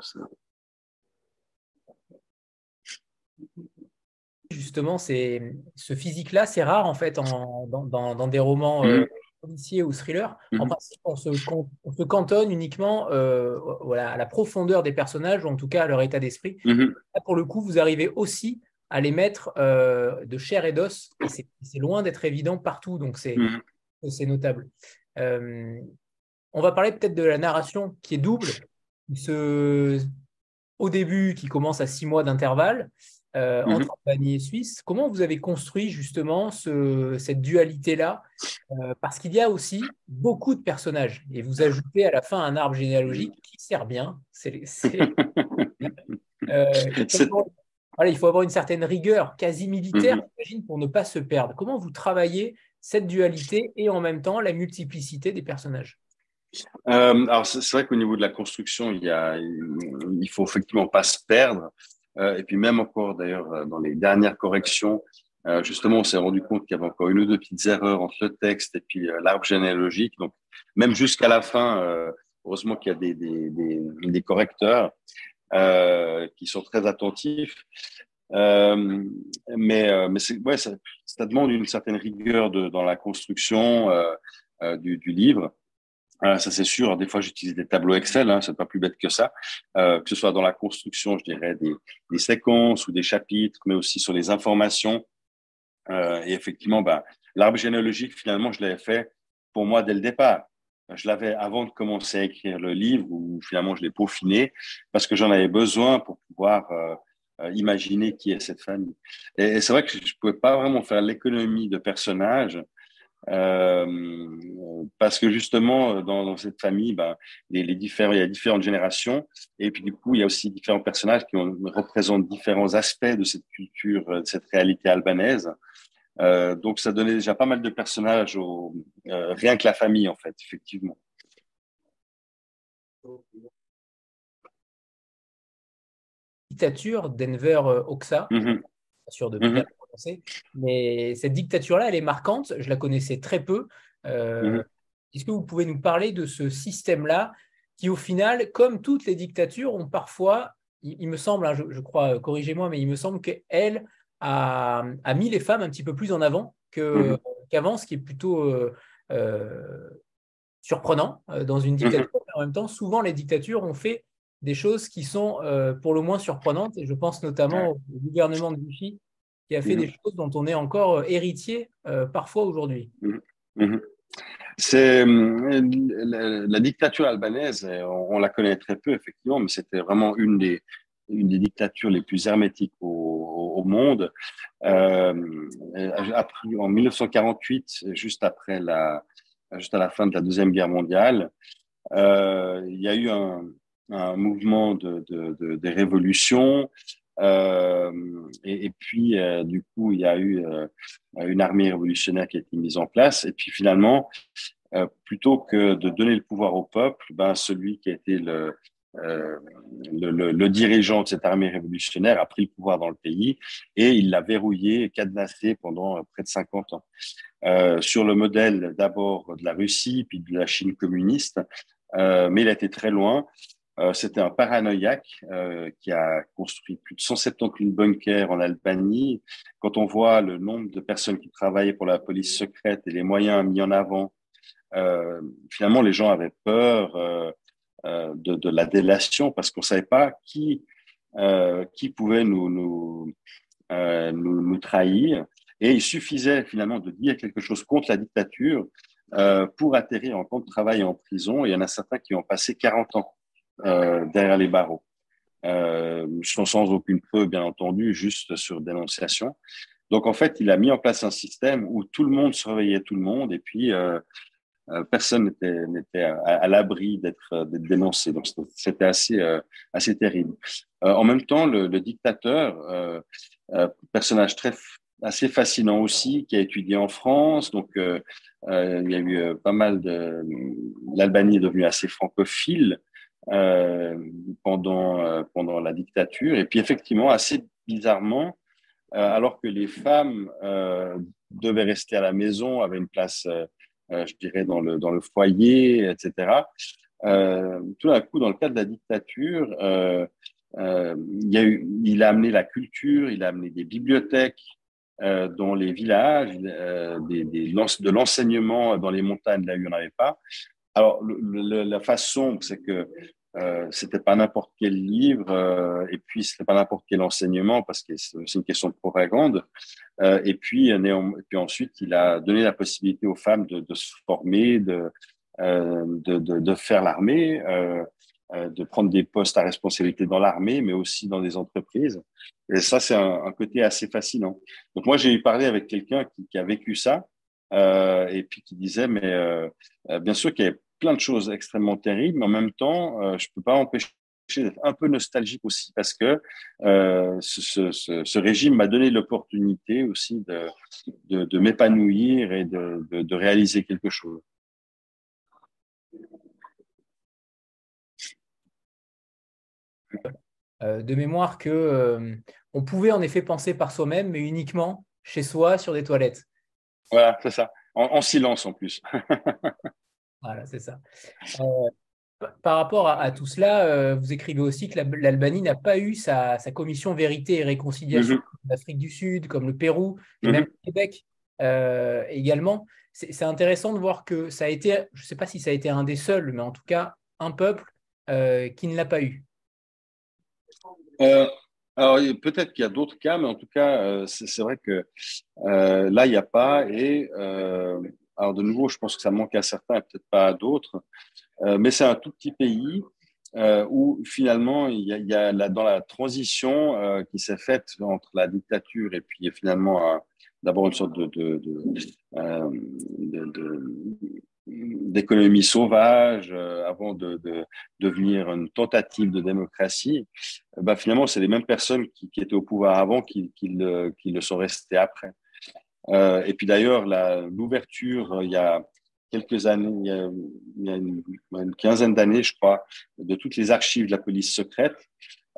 justement, c'est ce physique-là, c'est rare en fait en, dans, des romans euh, mhm. policiers ou thrillers. En mhm. principe, on se, cantonne uniquement euh, voilà, à la profondeur des personnages, ou en tout cas à leur état d'esprit. Mhm. Là, pour le coup, vous arrivez aussi à les mettre euh, de chair et d'os, et c'est loin d'être évident partout, donc c'est notable. on va parler peut-être de la narration qui est double. Ce, au début, qui commence à six mois d'intervalle, euh, mhm. entre Albanie et Suisse. Comment vous avez construit justement ce, cette dualité-là? Euh, Parce qu'il y a aussi beaucoup de personnages et vous ajoutez à la fin un arbre généalogique qui sert bien. C'est, euh, voilà, il faut avoir une certaine rigueur quasi militaire, j'imagine, pour ne pas se perdre. Comment vous travaillez cette dualité et en même temps la multiplicité des personnages? Alors c'est, vrai qu'au niveau de la construction, il y a, il faut effectivement pas se perdre. Euh, et puis même encore d'ailleurs euh, dans les dernières corrections, euh, justement, on s'est rendu compte qu'il y avait encore une ou deux petites erreurs entre le texte et puis l'arbre généalogique. Donc même jusqu'à la fin, heureusement qu'il y a des, des, des, des correcteurs qui sont très attentifs. Euh, mais euh, ouais, ça, demande une certaine rigueur dans la construction euh, du, du, livre. Euh, ça c'est sûr. Des fois, j'utilise des tableaux Excel. Hein, c'est pas plus bête que ça. Euh, que ce soit dans la construction, je dirais des, séquences ou des chapitres, mais aussi sur les informations. Euh, et effectivement, bah, l'arbre généalogique, finalement, je l'avais fait pour moi dès le départ. Je l'avais avant de commencer à écrire le livre, où finalement je l'ai peaufiné, parce que j'en avais besoin pour pouvoir euh, euh, imaginer qui est cette famille. Et, c'est vrai que je ne pouvais pas vraiment faire l'économie de personnages euh, parce que justement, dans, cette famille, ben, il y a différentes générations, et puis du coup, il y a aussi différents personnages qui représentent différents aspects de cette culture, de cette réalité albanaise. Euh, donc, ça donnait déjà pas mal de personnages, au, euh, rien que la famille, en fait, effectivement. Dictature Denver Oxa, mm-hmm. sûr de mm-hmm. Mais cette dictature-là, elle est marquante. Je la connaissais très peu. Euh, mhm. Est-ce que vous pouvez nous parler de ce système-là qui, au final, comme toutes les dictatures, ont parfois, il, me semble, hein, je, crois, euh, corrigez-moi, mais il me semble qu'elles a, mis les femmes un petit peu plus en avant mhm. qu'avant, ce qui est plutôt surprenant dans une dictature. Mhm. En même temps, souvent, les dictatures ont fait des choses qui sont pour le moins surprenantes. Et je pense notamment au gouvernement de Vichy qui a fait des choses dont on est encore héritier parfois aujourd'hui. C'est euh, la, dictature albanaise, euh, on, la connaît très peu effectivement, mais c'était vraiment une des, une des dictatures les plus hermétiques au, monde. Euh, en 1948, juste après la, juste à la fin de la deuxième guerre mondiale, euh, il y a eu un, mouvement de, de, de, de révolution euh, et, et, puis, du coup, il y a eu une armée révolutionnaire qui a été mise en place. Et puis, finalement, plutôt que de donner le pouvoir au peuple, ben, celui qui a été le, le, le, dirigeant de cette armée révolutionnaire a pris le pouvoir dans le pays et il l'a verrouillé, cadenassé pendant près de 50 ans. Euh, sur le modèle d'abord de la Russie, puis de la Chine communiste, euh, mais il a été très loin. Euh, c'était un paranoïaque euh, qui a construit plus de 170 000 bunkers en Albanie. Quand on voit le nombre de personnes qui travaillaient pour la police secrète et les moyens mis en avant, euh, finalement, les gens avaient peur de, de, la délation parce qu'on ne savait pas qui, qui pouvait nous, nous, nous, nous, trahir. Et il suffisait finalement de dire quelque chose contre la dictature pour atterrir en camp de travail en prison. il y en a certains qui ont passé 40 ans euh, derrière les barreaux. Euh, sans aucune preuve, bien entendu, juste sur dénonciation. Donc, en fait, il a mis en place un système où tout le monde surveillait tout le monde et puis euh, euh personne n'était à, l'abri d'être dénoncé. Donc, c'était assez, euh, assez terrible. Euh, en même temps, le, le dictateur, personnage très assez fascinant aussi, qui a étudié en France. Donc, il y a eu pas mal de... L'Albanie est devenue assez francophile. Euh, pendant, euh, pendant la dictature. Et puis effectivement, assez bizarrement, euh, alors que les femmes devaient rester à la maison, avaient une place, je dirais, dans le, dans le foyer, etc., tout d'un coup, dans le cadre de la dictature, il, y a eu, il a amené la culture, il a amené des bibliothèques, euh, dans les villages, euh, de l'enseignement dans les montagnes, là où il n'y en avait pas. Alors, le, la façon, c'est que euh, c'était pas n'importe quel livre euh, et puis c'était pas n'importe quel enseignement parce que c'est une question de propagande. Euh, et puis et puis ensuite il a donné la possibilité aux femmes de, de se former de, euh, de, de, de faire l'armée euh, euh, de prendre des postes à responsabilité dans l'armée mais aussi dans des entreprises. Et ça c'est un, un, côté assez fascinant. Donc moi j'ai parlé avec quelqu'un qui, qui, a vécu ça et puis qui disait mais bien sûr qu'il y avait plein de choses extrêmement terribles, mais en même temps, euh, je ne peux pas empêcher d'être un peu nostalgique aussi parce que euh, ce, ce, ce, régime m'a donné l'opportunité aussi de, de, de m'épanouir et de, de, réaliser quelque chose. Euh, de mémoire que euh, on pouvait en effet penser par soi-même, mais uniquement chez soi sur des toilettes. Voilà, c'est ça. En, en silence en plus. Voilà, c'est ça. Euh, par rapport à, tout cela, euh, vous écrivez aussi que l'Albanie n'a pas eu sa, commission vérité et réconciliation mm l'Afrique du Sud, comme le Pérou, et même le Québec euh, également. C'est intéressant de voir que ça a été, je ne sais pas si ça a été un des seuls, mais en tout cas un peuple qui ne l'a pas eu. alors peut-être qu'il y a d'autres cas, mais en tout cas, c'est vrai que là, il n'y a pas. Et alors de nouveau, je pense que ça manque à certains et peut-être pas à d'autres, euh, mais c'est un tout petit pays euh, où finalement il y a, dans la transition euh, qui s'est faite entre la dictature et puis finalement d'abord une sorte d'économie sauvage avant de, devenir une tentative de démocratie, bah, finalement, c'est les mêmes personnes qui, qui, étaient au pouvoir avant qui, qui, le, qui le sont restées après. Euh, et puis d'ailleurs, l'ouverture, euh, il y a quelques années, il y a, a une, quinzaine d'années, je crois, de toutes les archives de la police secrète.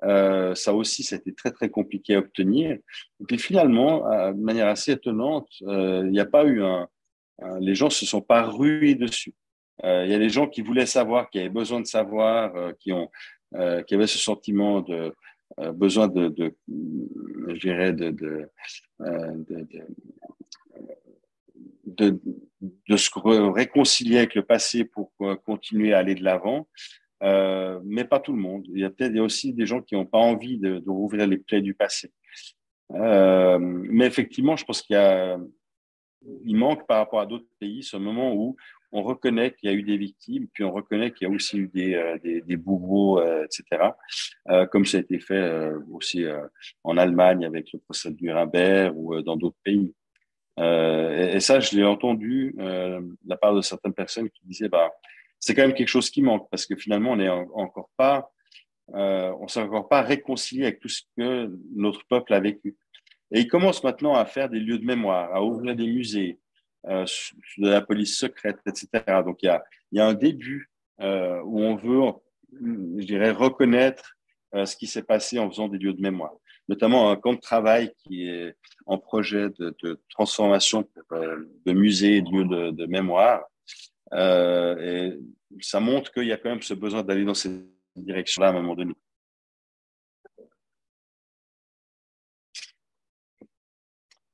Euh, ça aussi, c'était très très compliqué à obtenir. Et puis finalement, de manière assez étonnante, il n'y a pas eu un, les gens se sont pas rués dessus. Il y a des gens qui voulaient savoir, qui avaient besoin de savoir, qui ont, qui avaient ce sentiment de besoin de, de, je dirais, de, de, se réconcilier avec le passé pour continuer à aller de l'avant. Euh, mais pas tout le monde. Il y a peut-être aussi des gens qui n'ont pas envie de, rouvrir les plaies du passé. Euh, mais effectivement, je pense qu'il manque par rapport à d'autres pays ce moment où on reconnaît qu'il y a eu des victimes, puis on reconnaît qu'il y a aussi eu des, euh, des, bourreaux, euh, etc., euh, comme ça a été fait euh, aussi en Allemagne avec le procès de Nuremberg ou dans d'autres pays. Et, et, ça, je l'ai entendu de la part de certaines personnes qui disaient, bah, c'est quand même quelque chose qui manque parce que finalement, on n'est encore pas, euh, on s'est encore pas réconcilié avec tout ce que notre peuple a vécu. Et il commence maintenant à faire des lieux de mémoire, à ouvrir des musées, euh, de la police secrète, etc. Donc il y a, il y a un début euh, où on veut, je dirais, reconnaître euh, ce qui s'est passé en faisant des lieux de mémoire, notamment un camp de travail qui est en projet de, transformation de musées et de lieux de, de mémoire euh, et ça montre qu'il y a quand même ce besoin d'aller dans cette direction-là à un moment donné.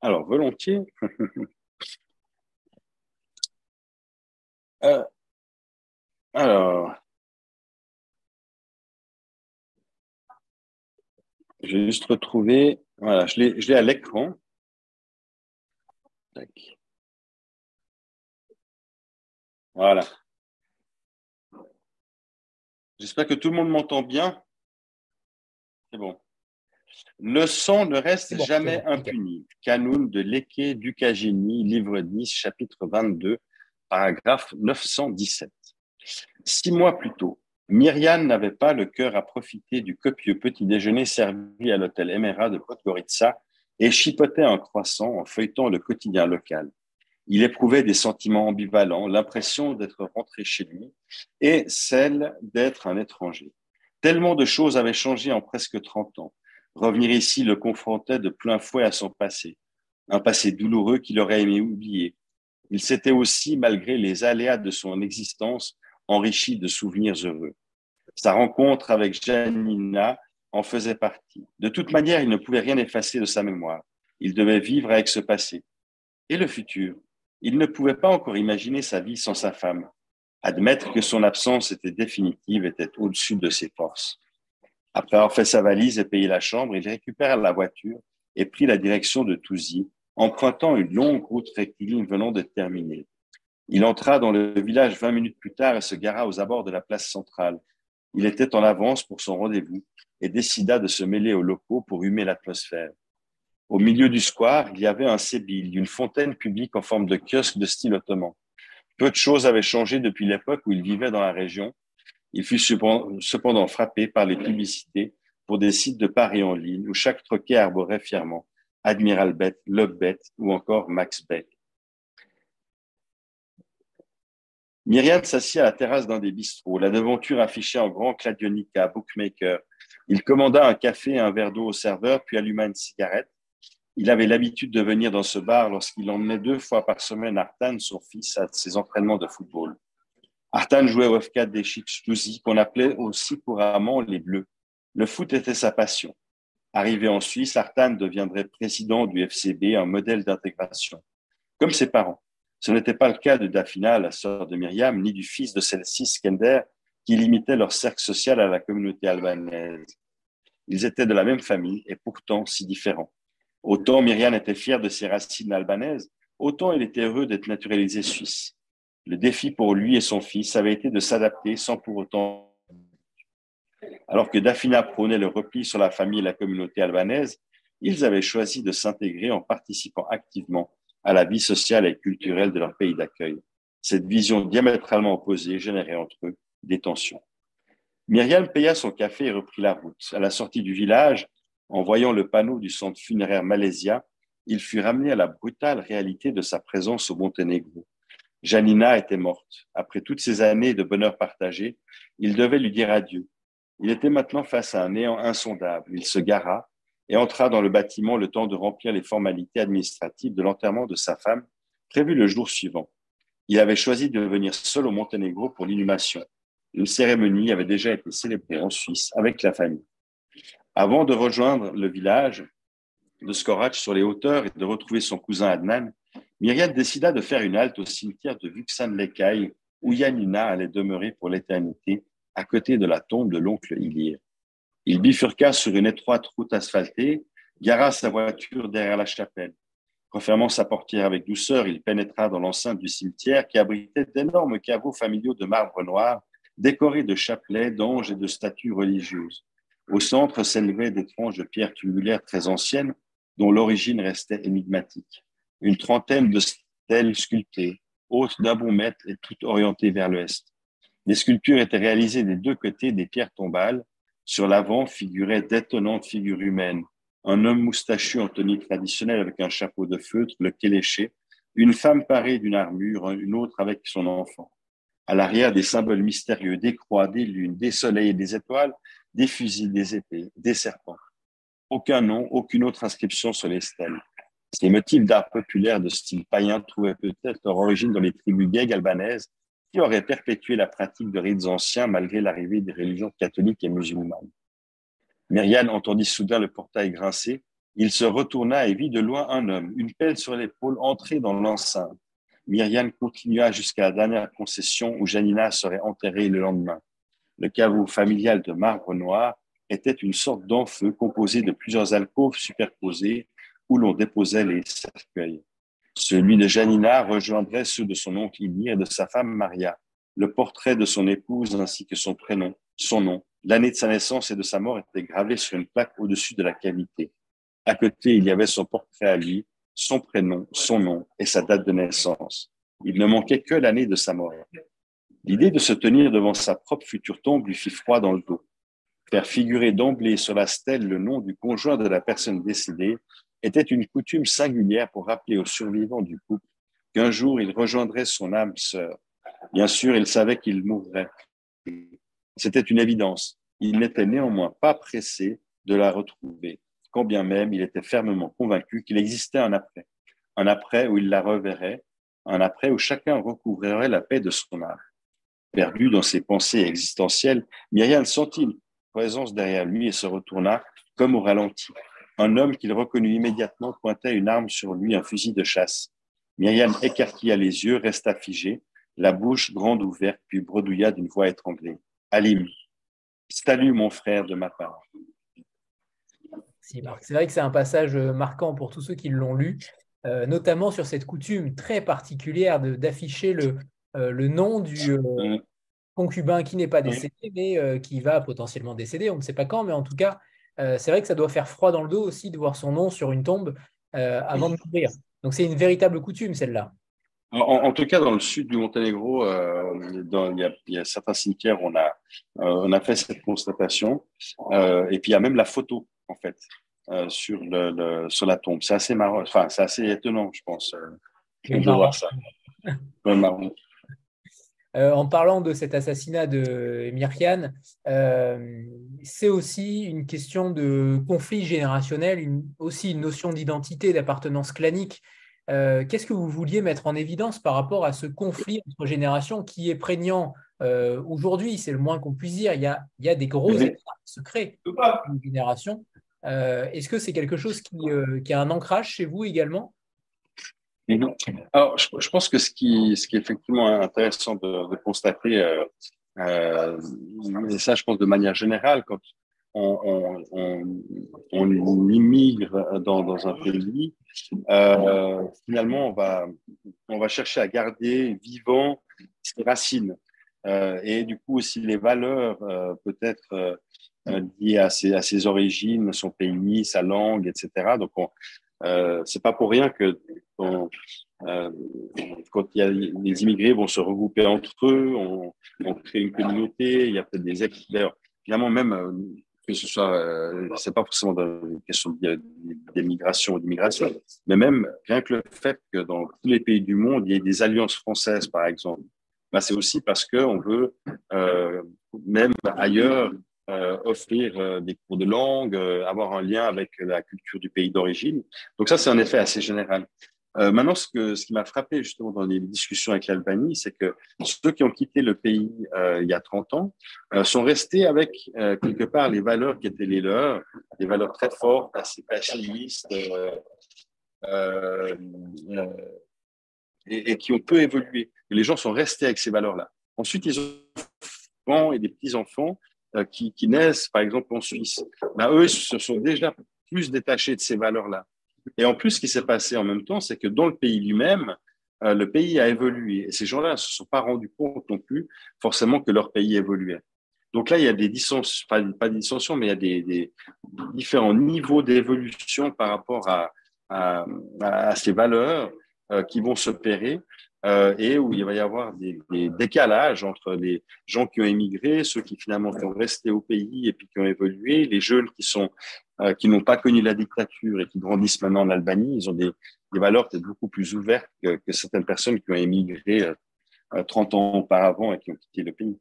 Alors, volontiers. euh, alors, je vais juste retrouver. Voilà, je l'ai à l'écran. Voilà. J'espère que tout le monde m'entend bien. C'est bon. Le sang ne reste jamais impuni. Canoun de Léké Ducagénie, livre 10, chapitre 22, paragraphe 917. Six mois plus tôt, Myriam n'avait pas le cœur à profiter du copieux petit déjeuner servi à l'hôtel Emera de Podgorica et chipotait un croissant en feuilletant le quotidien local. Il éprouvait des sentiments ambivalents, l'impression d'être rentré chez lui et celle d'être un étranger. Tellement de choses avaient changé en presque 30 ans. Revenir ici le confrontait de plein fouet à son passé, un passé douloureux qu'il aurait aimé oublier. Il s'était aussi, malgré les aléas de son existence, enrichi de souvenirs heureux. Sa rencontre avec Janina en faisait partie. De toute manière, il ne pouvait rien effacer de sa mémoire. Il devait vivre avec ce passé. Et le futur il ne pouvait pas encore imaginer sa vie sans sa femme. Admettre que son absence était définitive était au-dessus de ses forces. Après avoir fait sa valise et payé la chambre, il récupéra la voiture et prit la direction de Touzy, empruntant une longue route rectiligne venant de terminer. Il entra dans le village vingt minutes plus tard et se gara aux abords de la place centrale. Il était en avance pour son rendez-vous et décida de se mêler aux locaux pour humer l'atmosphère. Au milieu du square, il y avait un sébil, une fontaine publique en forme de kiosque de style ottoman. Peu de choses avaient changé depuis l'époque où il vivait dans la région. Il fut cependant frappé par les publicités pour des sites de paris en ligne où chaque troquet arborait fièrement Admiral Bet, Bet ou encore Max Beck. Myriam s'assit à la terrasse d'un des bistrots, la devanture affichée en grand Cladionica, bookmaker. Il commanda un café et un verre d'eau au serveur, puis alluma une cigarette. Il avait l'habitude de venir dans ce bar lorsqu'il emmenait deux fois par semaine Artan, son fils, à ses entraînements de football. Artan jouait au F4 des Touzy, qu'on appelait aussi couramment les Bleus. Le foot était sa passion. Arrivé en Suisse, Artan deviendrait président du FCB, un modèle d'intégration. Comme ses parents. Ce n'était pas le cas de Daphina, la sœur de Myriam, ni du fils de celle-ci, Skender, qui limitait leur cercle social à la communauté albanaise. Ils étaient de la même famille et pourtant si différents. Autant Myriam était fière de ses racines albanaises, autant il était heureux d'être naturalisé suisse. Le défi pour lui et son fils avait été de s'adapter sans pour autant. Alors que Daphina prônait le repli sur la famille et la communauté albanaise, ils avaient choisi de s'intégrer en participant activement à la vie sociale et culturelle de leur pays d'accueil. Cette vision diamétralement opposée générait entre eux des tensions. Myriam paya son café et reprit la route. À la sortie du village, en voyant le panneau du centre funéraire Malaysia, il fut ramené à la brutale réalité de sa présence au Monténégro. Janina était morte. Après toutes ces années de bonheur partagé, il devait lui dire adieu. Il était maintenant face à un néant insondable. Il se gara et entra dans le bâtiment le temps de remplir les formalités administratives de l'enterrement de sa femme, prévu le jour suivant. Il avait choisi de venir seul au Monténégro pour l'inhumation. Une cérémonie avait déjà été célébrée en Suisse avec la famille. Avant de rejoindre le village de Skorach sur les hauteurs et de retrouver son cousin Adnan, Myriam décida de faire une halte au cimetière de Vuxan Lekai, où Yanina allait demeurer pour l'éternité, à côté de la tombe de l'oncle Ilir. Il bifurqua sur une étroite route asphaltée, gara sa voiture derrière la chapelle. Refermant sa portière avec douceur, il pénétra dans l'enceinte du cimetière qui abritait d'énormes caveaux familiaux de marbre noir, décorés de chapelets, d'anges et de statues religieuses. Au centre s'élevaient d'étranges pierres tumulaires très anciennes, dont l'origine restait énigmatique. Une trentaine de stèles sculptées, hautes d'un bon mètre et toutes orientées vers l'ouest. Les sculptures étaient réalisées des deux côtés des pierres tombales. Sur l'avant figuraient d'étonnantes figures humaines. Un homme moustachu en tenue traditionnelle avec un chapeau de feutre, le kéléché, une femme parée d'une armure, une autre avec son enfant. À l'arrière, des symboles mystérieux, des croix, des lunes, des soleils et des étoiles, des fusils, des épées, des serpents. Aucun nom, aucune autre inscription sur les stèles. Ces motifs d'art populaire de style païen trouvaient peut-être leur origine dans les tribus gays albanaises qui auraient perpétué la pratique de rites anciens malgré l'arrivée des religions catholiques et musulmanes. Myriam entendit soudain le portail grincer. Il se retourna et vit de loin un homme, une pelle sur l'épaule, entrer dans l'enceinte. Myriam continua jusqu'à la dernière concession où Janina serait enterrée le lendemain. Le caveau familial de marbre noir était une sorte d'enfeu composé de plusieurs alcôves superposées où l'on déposait les cercueils. Celui de Janina rejoindrait ceux de son oncle Ilir et de sa femme Maria. Le portrait de son épouse ainsi que son prénom, son nom, l'année de sa naissance et de sa mort étaient gravés sur une plaque au-dessus de la cavité. À côté, il y avait son portrait à lui, son prénom, son nom et sa date de naissance. Il ne manquait que l'année de sa mort. L'idée de se tenir devant sa propre future tombe lui fit froid dans le dos. Faire figurer d'emblée sur la stèle le nom du conjoint de la personne décédée était une coutume singulière pour rappeler aux survivants du couple qu'un jour il rejoindrait son âme sœur. Bien sûr, il savait qu'il mourrait. C'était une évidence. Il n'était néanmoins pas pressé de la retrouver, quand bien même il était fermement convaincu qu'il existait un après. Un après où il la reverrait, un après où chacun recouvrerait la paix de son âme. Perdu dans ses pensées existentielles, Myriam sentit une présence derrière lui et se retourna comme au ralenti. Un homme qu'il reconnut immédiatement pointait une arme sur lui, un fusil de chasse. Myriam écarquilla les yeux, resta figée, la bouche grande ouverte, puis bredouilla d'une voix étranglée. Alim, salut mon frère de ma part. C'est vrai que c'est un passage marquant pour tous ceux qui l'ont lu, euh, notamment sur cette coutume très particulière d'afficher le, euh, le nom du euh, concubin qui n'est pas décédé, mais qui va potentiellement décéder. On ne sait pas quand, mais en tout cas, euh, c'est vrai que ça doit faire froid dans le dos aussi de voir son nom sur une tombe euh, avant de mourir. Donc c'est une véritable coutume, celle-là. En, tout cas, dans le sud du Monténégro, euh, il, y a, certains cimetières où on a, on a fait cette constatation. et puis il y a même la photo, en fait, sur, le, sur la tombe. C'est assez marrant, enfin, c'est assez étonnant, je pense, de voir ça. Euh, en parlant de cet assassinat de Myriam, euh, c'est aussi une question de conflit générationnel, aussi une notion d'identité, d'appartenance clanique. Euh, qu'est-ce que vous vouliez mettre en évidence par rapport à ce conflit entre générations qui est prégnant aujourd'hui? C'est le moins qu'on puisse dire. Il y a, il y a des gros secrets une génération. Est-ce que c'est quelque chose qui a un ancrage chez vous également? Alors, je, pense que ce qui, ce qui est effectivement intéressant de, de constater, euh, euh, et ça, je pense de manière générale, quand on, on, on, on immigre dans, dans, un pays, euh, finalement, on va, on va chercher à garder vivant ses racines euh, et du coup aussi les valeurs euh, peut-être euh, liées à ses, à ses origines, son pays, sa langue, etc. Donc, on, euh, c'est pas pour rien que euh, quand il y a, les immigrés vont se regrouper entre eux, on, on crée une communauté. Il y a peut-être des ex. D'ailleurs, même euh, que ce soit, euh, c'est pas forcément une question d'émigration ou d'immigration, mais même rien que le fait que dans tous les pays du monde, il y ait des alliances françaises, par exemple, bah, c'est aussi parce que on veut euh, même ailleurs euh, offrir euh, des cours de langue, euh, avoir un lien avec la culture du pays d'origine. Donc ça, c'est un effet assez général. Euh, maintenant, ce, que, ce qui m'a frappé justement dans les discussions avec l'Albanie, c'est que ceux qui ont quitté le pays euh, il y a 30 ans euh, sont restés avec quelque part les valeurs qui étaient les leurs, des valeurs très fortes, assez pacifistes, et, et, qui ont peu évolué. Et les gens sont restés avec ces valeurs-là. Ensuite, ils ont des enfants et des petits-enfants qui, qui, naissent, par exemple, en Suisse. Ben, eux, se sont déjà plus détachés de ces valeurs-là. Et en plus, ce qui s'est passé en même temps, c'est que dans le pays lui-même, euh, le pays a évolué. Et ces gens-là ne se sont pas rendus compte non plus forcément que leur pays évoluait. Donc là, il y a des dissensions, pas, pas des dissensions, mais il y a des, différents niveaux d'évolution par rapport à, ces valeurs euh, qui vont s'opérer euh, et où il va y avoir des, des, décalages entre les gens qui ont émigré, ceux qui finalement sont restés au pays et puis qui ont évolué, les jeunes qui sont euh, qui n'ont pas connu la dictature et qui grandissent maintenant en Albanie, ils ont des, des valeurs peut-être beaucoup plus ouvertes que, que, certaines personnes qui ont émigré euh, 30 ans auparavant et qui ont quitté le pays.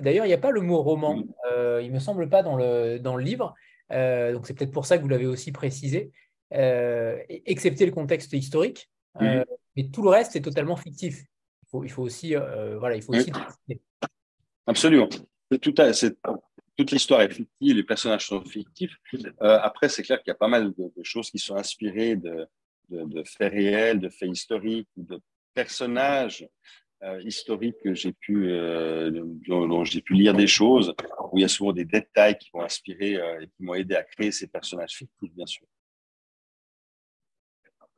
D'ailleurs, il n'y a pas le mot roman. Euh, il me semble pas dans le, dans le livre. Euh, donc c'est peut-être pour ça que vous l'avez aussi précisé. Euh, excepté le contexte historique, euh, mais tout le reste est totalement fictif. Il faut, il faut aussi, euh, voilà, il faut aussi. Absolument. Tout à, toute l'histoire est fictive, les personnages sont fictifs. après, c'est clair qu'il y a pas mal de, choses qui sont inspirées de, faits réels, de faits historiques, de personnages euh, historiques que j'ai pu, euh, dont, dont j'ai pu lire des choses, où il y a souvent des détails qui m'ont inspiré et qui m'ont aidé à créer ces personnages fictifs, bien sûr.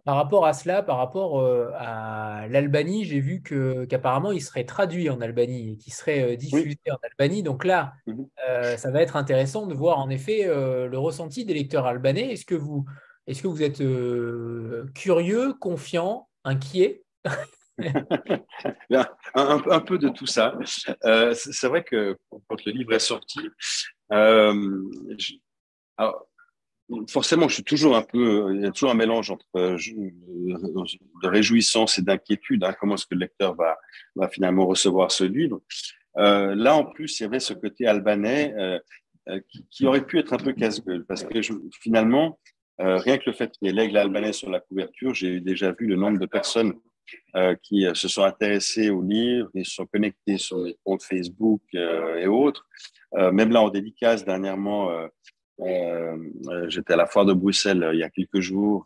Par rapport à cela, par rapport euh, à l'Albanie, j'ai vu que, qu'apparemment il serait traduit en Albanie et qu'il serait euh, diffusé oui. en Albanie. Donc là, mmh. euh, ça va être intéressant de voir en effet le ressenti des lecteurs albanais. Est-ce que vous, est-ce que vous êtes curieux, confiant, inquiet? Un, un, un, peu de tout ça. C'est vrai que quand le livre est sorti, alors, forcément, je suis toujours un peu, il y a toujours un mélange entre euh, de réjouissance et d'inquiétude. Hein, comment est-ce que le lecteur va, va finalement recevoir ce livre euh, Là, en plus, il y avait ce côté albanais euh, euh qui, qui, aurait pu être un peu casse-gueule parce que finalement, euh, rien que le fait qu'il y ait l'aigle albanais sur la couverture, j'ai déjà vu le nombre de personnes qui se sont intéressées au livre, et se sont connectées sur les comptes Facebook et autres. même là, en dédicace, dernièrement, euh, euh, J'étais à la foire de Bruxelles euh, il y a quelques jours.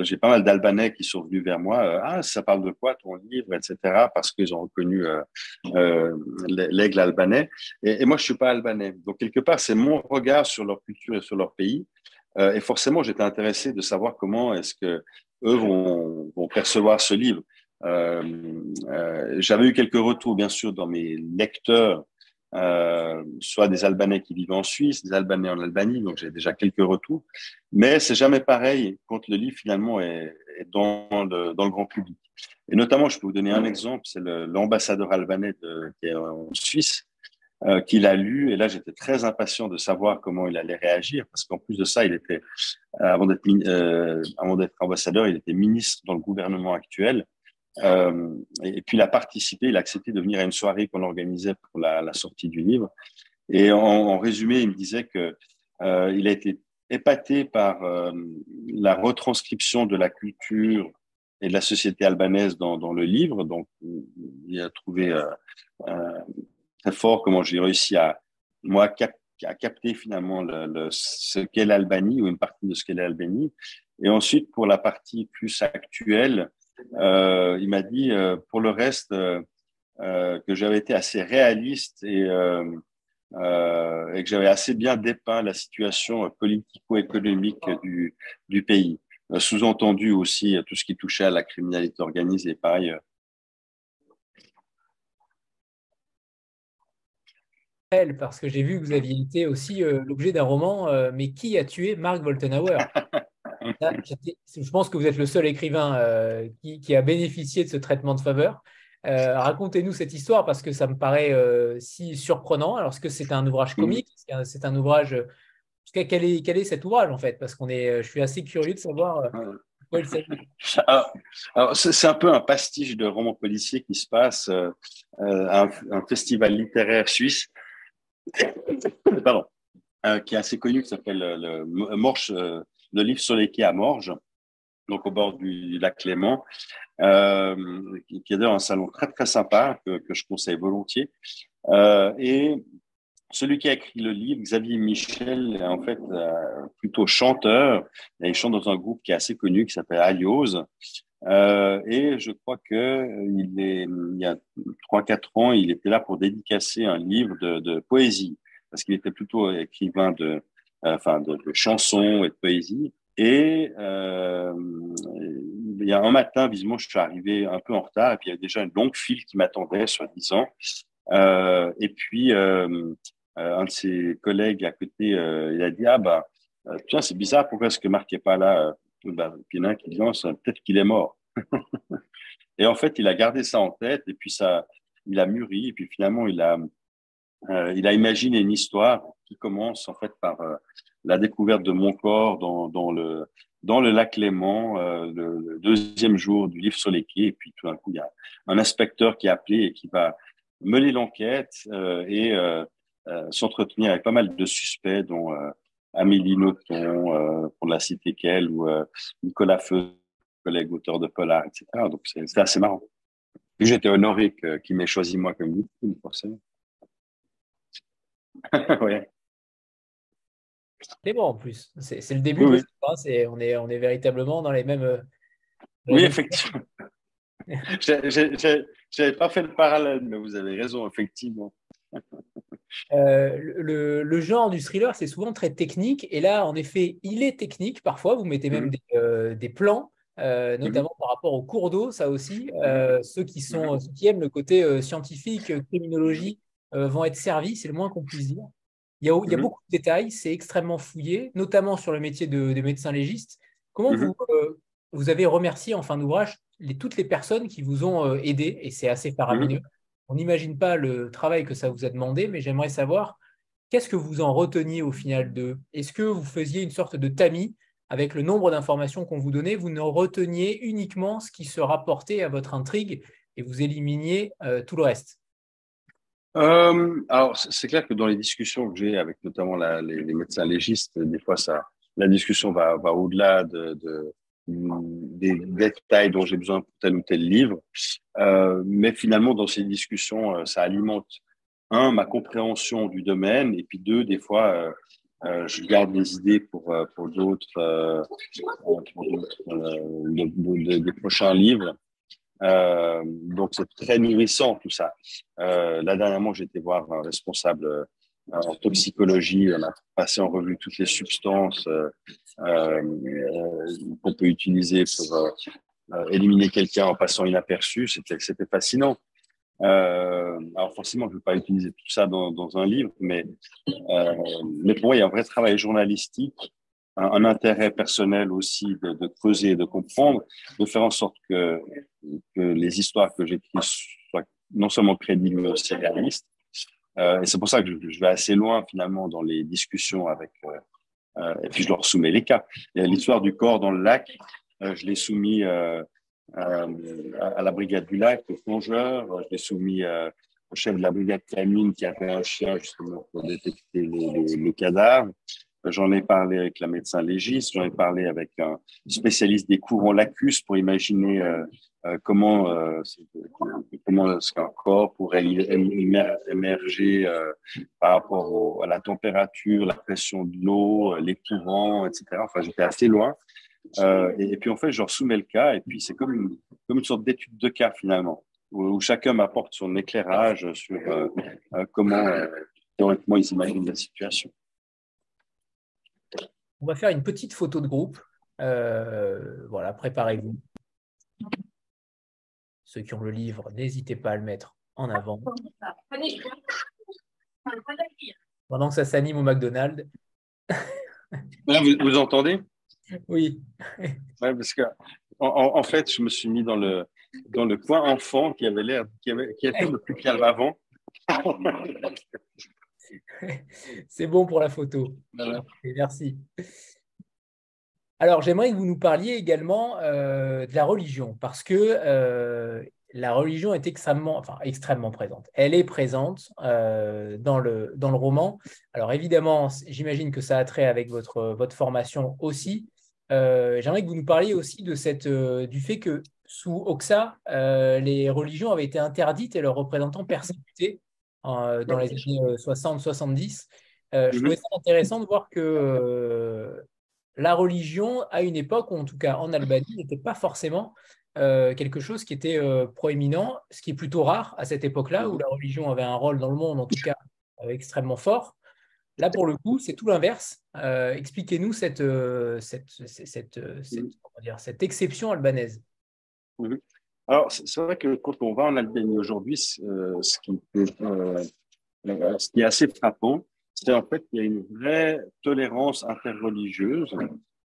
J'ai pas mal d'Albanais qui sont venus vers moi. ah, ça parle de quoi ton livre, etc. Parce qu'ils ont reconnu l'aigle albanais. Et, moi, je suis pas albanais. Donc quelque part, c'est mon regard sur leur culture et sur leur pays. et forcément, j'étais intéressé de savoir comment est-ce que eux vont percevoir ce livre. J'avais eu quelques retours, bien sûr, dans mes lecteurs euh, soit des Albanais qui vivent en Suisse, des Albanais en Albanie, donc j'ai déjà quelques retours. Mais c'est jamais pareil quand le livre finalement est, est dans, le, dans, le, grand public. Et notamment, je peux vous donner un exemple, c'est l'ambassadeur albanais de, qui est en Suisse, euh, qui l'a lu. Et là, j'étais très impatient de savoir comment il allait réagir, parce qu'en plus de ça, il était, avant d'être euh, ambassadeur, il était ministre dans le gouvernement actuel. Euh, et puis il a participé, il a accepté de venir à une soirée qu'on organisait pour la, sortie du livre. Et en, résumé, il me disait que euh, il a été épaté par euh, la retranscription de la culture et de la société albanaise dans, dans le livre. Donc, il a trouvé euh, euh, très fort comment j'ai réussi à moi à capter finalement le, le, ce qu'est l'Albanie ou une partie de ce qu'est l'Albanie. Et ensuite, pour la partie plus actuelle, euh, il m'a dit euh, pour le reste euh, que j'avais été assez réaliste et, que j'avais assez bien dépeint la situation politico-économique du, pays. Sous-entendu aussi tout ce qui touchait à la criminalité organisée par ailleurs. parce que j'ai vu que vous aviez été aussi l'objet d'un roman, mais qui a tué Mark Woltenhauer? Je pense que vous êtes le seul écrivain euh, qui, qui, a bénéficié de ce traitement de faveur. Euh, Racontez-nous cette histoire parce que ça me paraît euh, si surprenant. Alors, est-ce que c'est un ouvrage comique? C'est un, ouvrage. Quel est, quel est cet ouvrage en fait? Parce qu'on est, je suis assez curieux de savoir. Alors, c'est un peu un pastiche de roman policier qui se passe à un, un, festival littéraire suisse Pardon. qui est assez connu, qui s'appelle le, Morche, le livre sur les quais à Morges, donc au bord du lac Clément, qui, est d'ailleurs un salon très très sympa que, je conseille volontiers. et celui qui a écrit le livre, Xavier Michel, est en fait euh, plutôt chanteur. Il chante dans un groupe qui est assez connu, qui s'appelle Alios. Euh, et je crois que il, y a 3-4 ans, il était là pour dédicacer un livre de, poésie, parce qu'il était plutôt écrivain de, euh, enfin, de, chansons et de poésie. Et euh, il y a un matin, visiblement, je suis arrivé un peu en retard, et puis il y avait déjà une longue file qui m'attendait, soi-disant. Euh, et puis, euh, euh, un de ses collègues à côté, euh, il a dit Ah, bah, euh, tiens, c'est bizarre, pourquoi est-ce que Marc n'est pas là bah, Il y en a un qui dit peut-être qu'il est mort. et en fait, il a gardé ça en tête, et puis ça, il a mûri, et puis finalement, il a, il a imaginé une histoire qui commence en fait par la découverte de mon corps dans, le, dans le lac Léman, euh, le, deuxième jour du livre sur les quais. Et puis tout d'un coup, il y a un inspecteur qui est appelé et qui va mener l'enquête euh, et euh, euh, s'entretenir avec pas mal de suspects, dont euh, Amélie Nothomb, euh, pour la citer qu'elle, ou Nicolas Feu, collègue auteur de Polar, etc. Donc c'est assez marrant. J'étais honoré qu'il m'ait choisi moi comme victime, forcément. ouais. C'est bon en plus. C'est le début. Oui, on, est, on est véritablement dans les mêmes. oui, effectivement. Je n'avais pas fait le parallèle, mais vous avez raison, effectivement. Euh, le, genre du thriller, c'est souvent très technique. Et là, en effet, il est technique. Parfois, vous mettez même mhm. des, euh, plans, euh, mhm. notamment par rapport au cours d'eau, ça aussi. ceux, qui sont, qui aiment le côté scientifique, criminologie, vont être servis, c'est le moins qu'on puisse dire. Il y, a, il y a, mhm. beaucoup de détails, c'est extrêmement fouillé, notamment sur le métier de, de médecin légiste. Comment vous, vous avez remercié en fin d'ouvrage les, toutes les personnes qui vous ont aidé, et c'est assez faramineux. On n'imagine pas le travail que ça vous a demandé, mais j'aimerais savoir qu'est-ce que vous en reteniez au final de Est-ce que vous faisiez une sorte de tamis avec le nombre d'informations qu'on vous donnait? Vous ne reteniez uniquement ce qui se rapportait à votre intrigue et vous éliminiez euh, tout le reste? Euh, Alors, c'est clair que dans les discussions que j'ai avec notamment les, médecins légistes, des fois, ça, la discussion va, au-delà de des détails dont j'ai besoin pour tel ou tel livre. Euh, mais finalement, dans ces discussions, euh, ça alimente, un, ma compréhension du domaine, et puis deux, des fois, euh, euh je garde des idées pour, euh, pour d'autres, euh, des prochains livres. Donc, c'est très nourrissant tout ça. là, dernièrement, j'ai été voir un responsable en toxicologie, on a passé en revue toutes les substances euh, euh, qu'on peut utiliser pour euh, éliminer quelqu'un en passant inaperçu. C'était, c'était fascinant. alors forcément, je ne vais pas utiliser tout ça dans, dans un livre, mais, mais pour moi, il y a un vrai travail journalistique, un, intérêt personnel aussi de, creuser et de comprendre, de faire en sorte que, les histoires que j'écris soient non seulement crédibles, mais aussi réalistes. Euh, et c'est pour ça que je, vais assez loin finalement dans les discussions avec. Euh, euh, et puis je leur soumets les cas. L'histoire du corps dans le lac, je l'ai soumis à, la brigade du lac, au plongeur. Je l'ai soumis au chef de la brigade canine qui a fait un chien justement pour détecter les, les cadavres. J'en ai parlé avec la médecin légiste, j'en ai parlé avec un spécialiste des courants lacus pour imaginer euh, euh, comment euh, comment est-ce qu'un corps pourrait émerger par rapport à la température, la pression de l'eau, les courants, etc. Enfin, j'étais assez loin. Et, puis en fait, je leur soumets le cas et puis c'est comme une, sorte d'étude de cas finalement, où, chacun m'apporte son éclairage sur comment théoriquement ils imaginent la situation. On va faire une petite photo de groupe. Euh, voilà, préparez-vous. Ceux qui ont le livre, n'hésitez pas à le mettre en avant. Pendant que ça s'anime au McDonald's. vous, entendez? Oui. parce que en, fait, je me suis mis dans le, dans le coin enfant qui avait l'air qui, avait, qui était le plus calme avant. C'est bon pour la photo. Merci. Alors, j'aimerais que vous nous parliez également euh, de la religion, parce que euh, la religion est extrêmement, enfin, extrêmement présente. Elle est présente euh, dans, le, dans le roman. Alors évidemment, j'imagine que ça a trait avec votre, votre formation aussi. J'aimerais que vous nous parliez aussi de cette, du fait que sous Oxa, les religions avaient été interdites et leurs représentants persécutés dans les années 60-70. je mhm. trouvais ça intéressant de voir que la religion, à une époque, ou en tout cas en Albanie, n'était pas forcément euh, quelque chose qui était euh, proéminent, ce qui est plutôt rare à cette époque-là, où la religion avait un rôle dans le monde, en tout cas euh, extrêmement fort. Là, pour le coup, c'est tout l'inverse. Expliquez-nous cette, cette, cette, cette, exception albanaise. Alors, c'est vrai que quand on va en Albanie aujourd'hui, ce, qui, ce qui est assez frappant, c'est en fait qu'il y a une vraie tolérance interreligieuse,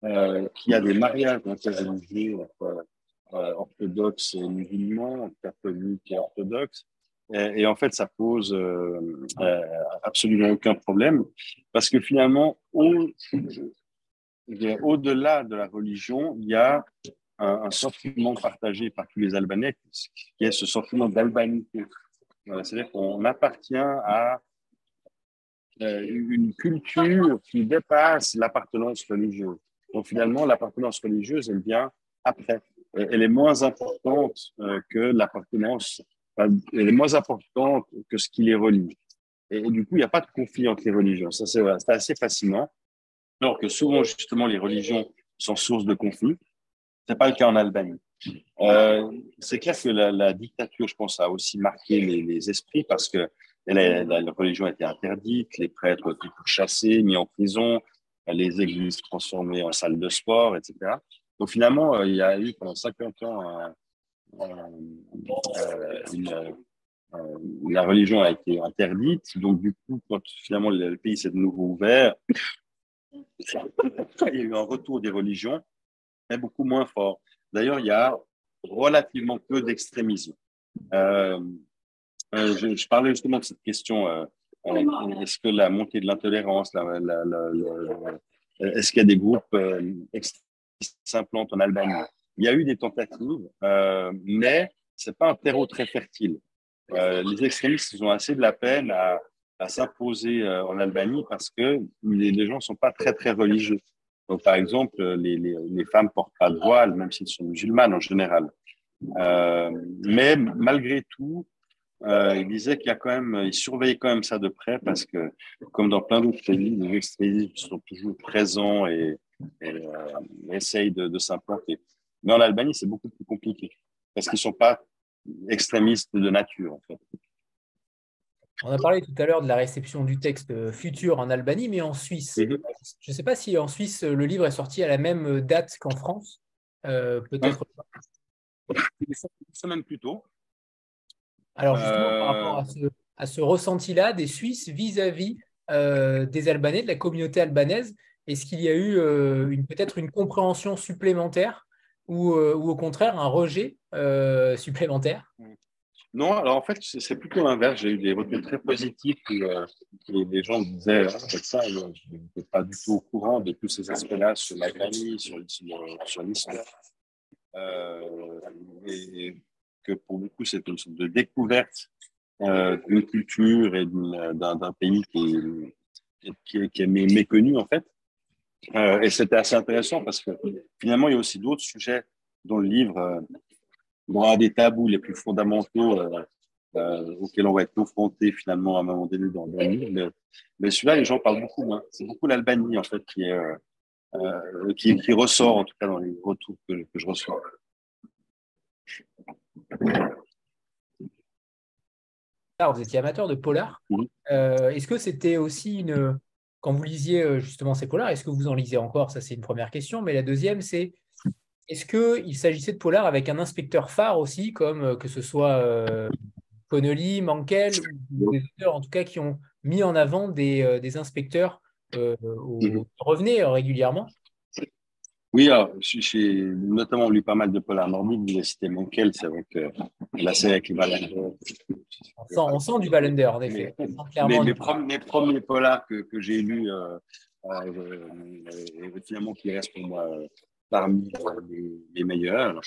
euh, qu'il y a des mariages interreligieux entre euh, orthodoxes et musulmans, catholiques et orthodoxes. Et, en fait, ça pose euh, euh, absolument aucun problème parce que finalement, au-delà de la religion, il y a un, sentiment partagé par tous les Albanais qui est ce sentiment d'albanité. C'est-à-dire qu'on appartient à euh, une culture qui dépasse l'appartenance religieuse. Donc finalement, l'appartenance religieuse, elle vient après. Elle est moins importante euh, que l'appartenance, elle est moins importante que ce qui les relie. Et, du coup, il n'y a pas de conflit entre les religions. Ça, c'est assez fascinant. Alors que souvent, justement, les religions sont source de conflits. C'est pas le cas en Albanie. Euh, c'est clair que la, dictature, je pense, a aussi marqué les, esprits parce que la, religion a été interdite, les prêtres ont été chassés, mis en prison, les églises transformées en salles de sport, etc. Donc finalement, euh, il y a eu pendant 50 ans euh, une, la religion a été interdite. Donc du coup, quand finalement le pays s'est de nouveau ouvert, il y a eu un retour des religions, beaucoup moins fort. D'ailleurs, il y a relativement peu d'extrémisme. Euh, euh, je, parlais justement de cette question. Euh, euh, est-ce que la montée de l'intolérance, est-ce qu'il y a des groupes qui s'implantent en Albanie Il y a eu des tentatives, mais c'est pas un terreau très fertile. les extrémistes ont assez de la peine à, s'imposer en Albanie parce que les, gens ne sont pas très très religieux. Donc, par exemple, les, les, les femmes portent pas de voile, même s'ils sont musulmanes en général. mais malgré tout, euh, il disait qu'il a quand même, il surveillait quand même ça de près parce que, comme dans plein d'autres pays, les extrémistes sont toujours présents et, euh, essayent de, s'implanter. Mais en Albanie, c'est beaucoup plus compliqué parce qu'ils sont pas extrémistes de nature, en fait. On a parlé tout à l'heure de la réception du texte futur en Albanie, mais en Suisse. Je ne sais pas si en Suisse, le livre est sorti à la même date qu'en France. Euh, peut-être pas. C'est même plus tôt. Alors, justement, par rapport euh. à ce, ressenti-là des Suisses vis-à-vis euh, des Albanais, de la communauté albanaise, est-ce qu'il y a eu euh, peut-être une compréhension supplémentaire ou, au contraire un rejet supplémentaire? Non, alors en fait, c'est plutôt l'inverse. J'ai eu des retours très positifs où les gens disaient ah, avec ça, je n'étais pas du tout au courant de tous ces aspects-là sur l'Albanie, sur, sur l'histoire. et, que pour beaucoup, c'est une sorte de découverte euh, d'une culture et d'un pays qui est, méconnu, en fait. Euh, et c'était assez intéressant parce que finalement, il y a aussi d'autres sujets dans le livre, euh, dans un des tabous les plus fondamentaux euh, euh, auxquels on va être confronté finalement à un moment donné dans, le livre. Mais, celui-là, les gens parlent beaucoup moins. C'est beaucoup l'Albanie, en fait, qui, est, euh, qui, qui, ressort, en tout cas, dans les retours que, que je reçois. Alors, vous étiez amateur de polar. Euh, est-ce que c'était aussi une. Quand vous lisiez justement ces polars, est-ce que vous en lisez encore? Ça, c'est une première question. Mais la deuxième, c'est est-ce qu'il s'agissait de polar avec un inspecteur phare aussi, comme euh, que ce soit Connolly, Mankel, ou des auteurs en tout cas qui ont mis en avant des, des inspecteurs qui revenaient régulièrement? Oui, j'ai notamment lu pas mal de polars nordiques. Vous cité Monkel, c'est vrai que la série avec les Wallander. On sent, du Wallander, en effet. Mais, mes, premiers polars que, que j'ai lus, euh, euh, finalement, qui restent pour moi euh, parmi les, les, meilleurs.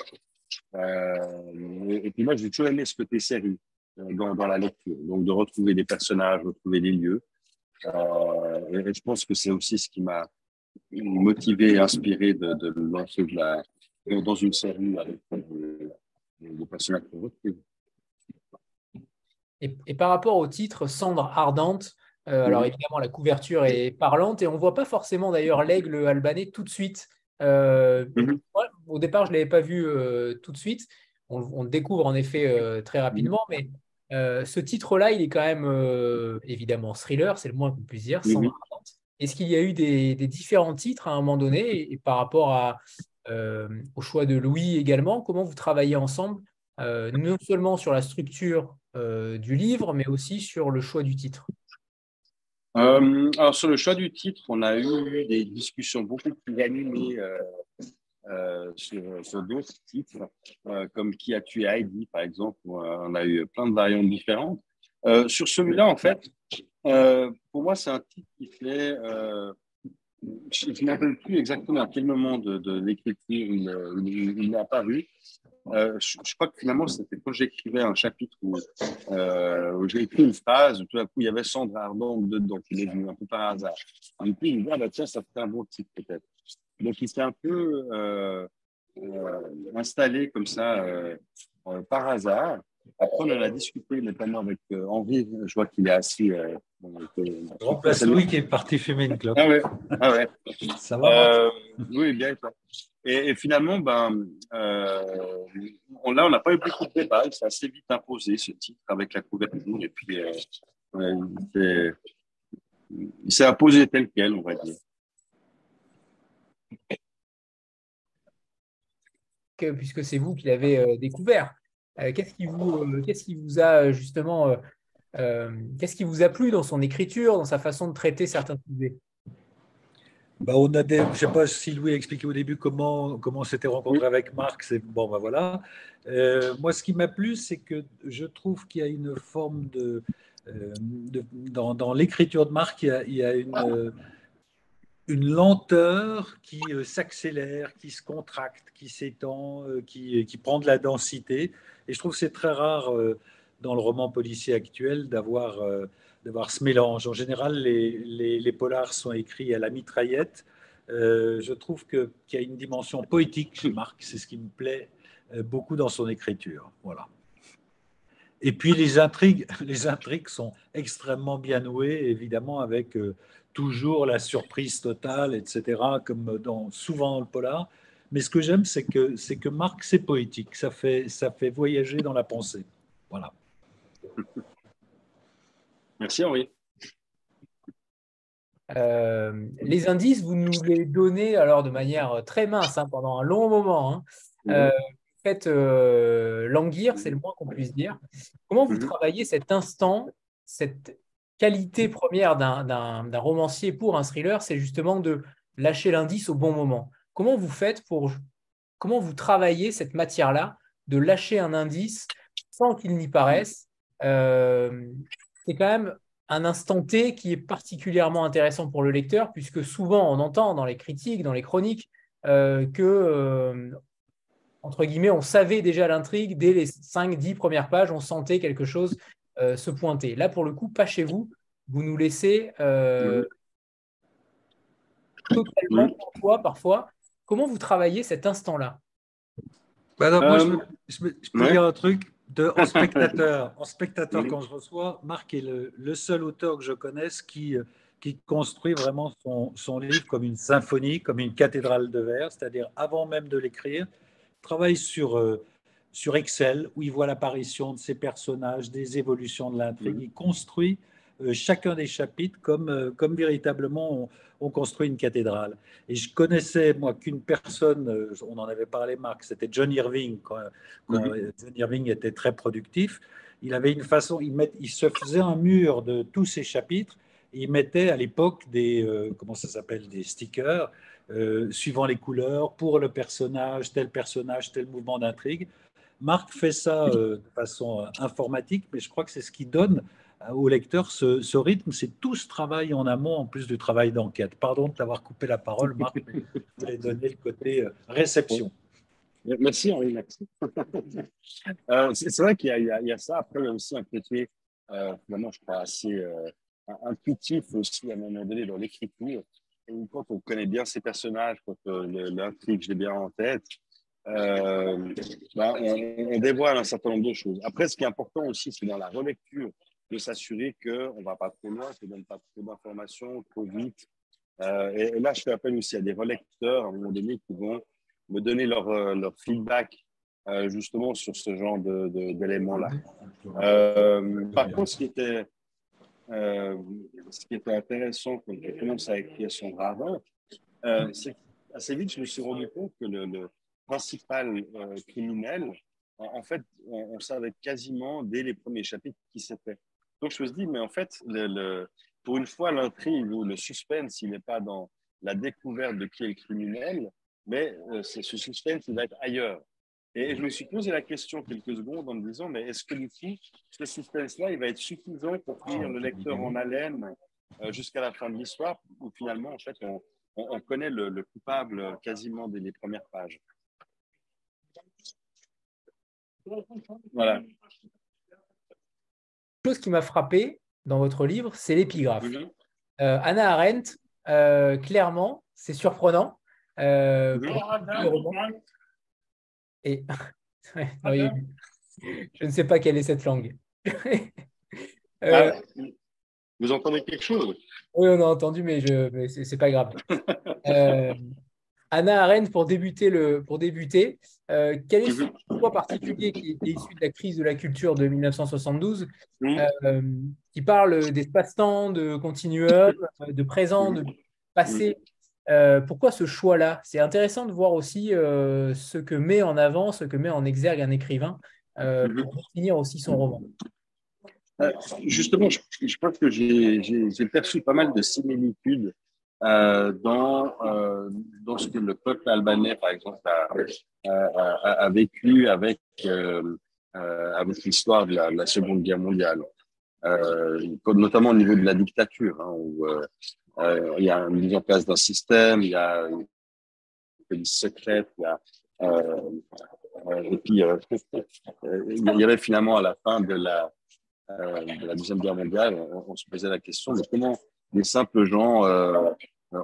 et, puis moi, j'ai toujours aimé ce côté série dans, dans, la lecture, donc de retrouver des personnages, retrouver des lieux. et, je pense que c'est aussi ce qui m'a motivé et inspiré de, de lancer de la, dans une série avec des personnages qu'on retrouve. Et, par rapport au titre Cendre ardente, euh, alors évidemment la couverture est parlante et on ne voit pas forcément d'ailleurs l'aigle albanais tout de suite. Euh, mhm. au départ, je ne l'avais pas vu euh, tout de suite. On, le découvre en effet très rapidement, mais ce titre-là, il est quand même évidemment thriller, c'est le moins qu'on puisse dire, Cendre ardente. Est-ce qu'il y a eu des, différents titres à un moment donné et, par rapport à, au choix de Louis également Comment vous travaillez ensemble, non seulement sur la structure euh, du livre, mais aussi sur le choix du titre? Euh, Alors, sur le choix du titre, on a eu des discussions beaucoup plus animées euh, sur, d'autres titres, comme Qui a tué Heidi, par exemple. on a eu plein de variantes différentes. sur celui-là, en fait, pour moi, c'est un titre qui fait je ne me rappelle plus exactement à quel moment de, l'écriture il, est apparu. Euh, je, crois que finalement, c'était quand j'écrivais un chapitre où, euh, j'ai écrit une phrase, tout à coup, il y avait Sandra Ardant dedans, qui est venu un peu par hasard. Et puis, il me dit, ah, bah, tiens, ça fait un bon titre peut-être. Donc, il s'est un peu euh, installé comme ça par hasard. Après, on en a discuté notamment avec Henri, je vois qu'il est assis Remplace Louis qui est parti fumer une clope. Ah ouais, ah ouais. Ça va euh, Oui, bien. Et, finalement, ben, euh, on, là, on n'a pas eu beaucoup de débat. Il s'est assez vite imposé ce titre avec la couverture. Et puis, euh, il s'est imposé tel quel, on va dire. puisque c'est vous qui l'avez découvert. qu'est-ce qui qui vous a justement euh, qu'est-ce qui vous a plu dans son écriture, dans sa façon de traiter certains sujets? Bah, on a Je ne sais pas si Louis a expliqué au début comment, comment on s'était rencontré avec Marc. Bon, ben voilà. Euh, moi, ce qui m'a plu, c'est que je trouve qu'il y a une forme de. Euh, dans, l'écriture de Marc, il y a, une, une lenteur qui s'accélère, qui se contracte, qui s'étend, qui, qui, prend de la densité. Et je trouve que c'est très rare dans le roman policier actuel d'avoir euh, d'avoir ce mélange. En général, les, les, polars sont écrits à la mitraillette. Euh, je trouve qu'il y a une dimension poétique chez Marc. C'est ce qui me plaît euh, beaucoup dans son écriture. Voilà. Et puis les intrigues, les intrigues sont extrêmement bien nouées, évidemment, avec toujours la surprise totale, etc., comme dans, souvent dans le polar. Mais ce que j'aime, c'est que, que Marc, c'est poétique. Ça fait, ça fait voyager dans la pensée. Voilà. Merci Henri. Euh, les indices, vous nous les donnez alors de manière très mince hein, pendant un long moment. Hein. Euh, faites euh, languir, c'est le moins qu'on puisse dire. Comment vous mhm. travaillez cet instant, cette qualité première d'un romancier pour un thriller, c'est justement de lâcher l'indice au bon moment. Comment vous faites pour, comment vous travaillez cette matière-là, de lâcher un indice sans qu'il n'y paraisse euh, c'est quand même un instant T qui est particulièrement intéressant pour le lecteur, puisque souvent on entend dans les critiques, dans les chroniques, euh, que, euh, entre guillemets, on savait déjà l'intrigue, dès les 5-10 premières pages, on sentait quelque chose se pointer. Là, pour le coup, pas chez vous, vous nous laissez totalement parfois, parfois. Comment vous travaillez cet instant-là? Bah je, peux dire un truc en spectateur. En spectateur, quand je reçois, Marc est le, seul auteur que je connaisse qui, qui construit vraiment son, son, livre comme une symphonie, comme une cathédrale de verre, c'est-à-dire avant même de l'écrire, travaille sur, euh, sur Excel où il voit l'apparition de ses personnages, des évolutions de l'intrigue. Il construit euh, chacun des chapitres comme, euh, comme véritablement on, construit une cathédrale. Et je connaissais, moi, qu'une personne, euh, on en avait parlé, Marc, c'était John Irving, quand, John Irving était très productif. Il avait une façon, il, met, il se faisait un mur de tous ses chapitres. Et il mettait à l'époque des, comment ça s'appelle, des stickers, suivant les couleurs, pour le personnage, tel personnage, tel mouvement d'intrigue. Marc fait ça de façon informatique, mais je crois que c'est ce qui donne au lecteur ce, rythme. C'est tout ce travail en amont, en plus du travail d'enquête. Pardon de t'avoir coupé la parole, Marc, mais je voulais donner le côté euh, réception. Merci Henri, merci. euh, c'est vrai qu'il y, a ça. Après, il y a aussi un côté, euh, je crois, assez euh, intuitif aussi à un moment donné dans l'écriture. Quand on connaît bien ces personnages, quand euh, l'intrigue, je l'ai bien en tête, euh, ben, on, dévoile un certain nombre de choses. Après, ce qui est important aussi, c'est dans la relecture de s'assurer qu'on ne va pas trop loin, qu'on ne donne pas trop d'informations, trop vite. Euh, et, là, je fais appel aussi à des relecteurs, à un moment donné, qui vont me donner leur, euh, leur feedback euh, justement sur ce genre d'éléments-là. Par contre, ce qui était, ce qui était intéressant quand j'ai commencé à écrire son ravin, c'est assez vite, je me suis rendu compte que le, principal criminel, en, fait, on, on, savait quasiment dès les premiers chapitres qui c'était. Donc, je me suis dit, mais en fait, le, le, pour une fois, l'intrigue ou le suspense, il n'est pas dans la découverte de qui est le criminel, mais euh, ce suspense, il va être ailleurs. Et je me suis posé la question quelques secondes en me disant, mais est-ce que du coup, ce suspense-là, il va être suffisant pour tenir le lecteur en haleine euh, jusqu'à la fin de l'histoire, ou finalement, en fait, on, on, on connaît le, le, coupable quasiment dès les premières pages? Voilà. Chose qui m'a frappé dans votre livre, c'est l'épigraphe. Euh, Anna Arendt, euh, clairement, c'est surprenant. Euh, et non, je ne sais pas quelle est cette langue. ah, vous entendez quelque chose? Oui, on a entendu, mais, je... mais c'est pas grave. Anna Arendt, pour débuter, le... pour débuter euh, quel est ce choix particulier qui est issu de la crise de la culture de 1972, mmh. euh, qui parle d'espace-temps, de continuum, de présent, de passé euh, pourquoi ce choix-là? C'est intéressant de voir aussi ce que met en avant, ce que met en exergue un écrivain euh, pour définir aussi son roman. justement, je, je, pense que j'ai perçu pas mal de similitudes dans, dans ce que le peuple albanais, par exemple, a, a, vécu avec, avec l'histoire de, la Seconde Guerre mondiale. notamment au niveau de la dictature, hein, où euh, il y a une mise en place d'un système, il y a une police secrète, il y a euh, et puis euh, il y avait finalement à la fin de la, de la deuxième guerre mondiale, on, on, se posait la question de comment les simples gens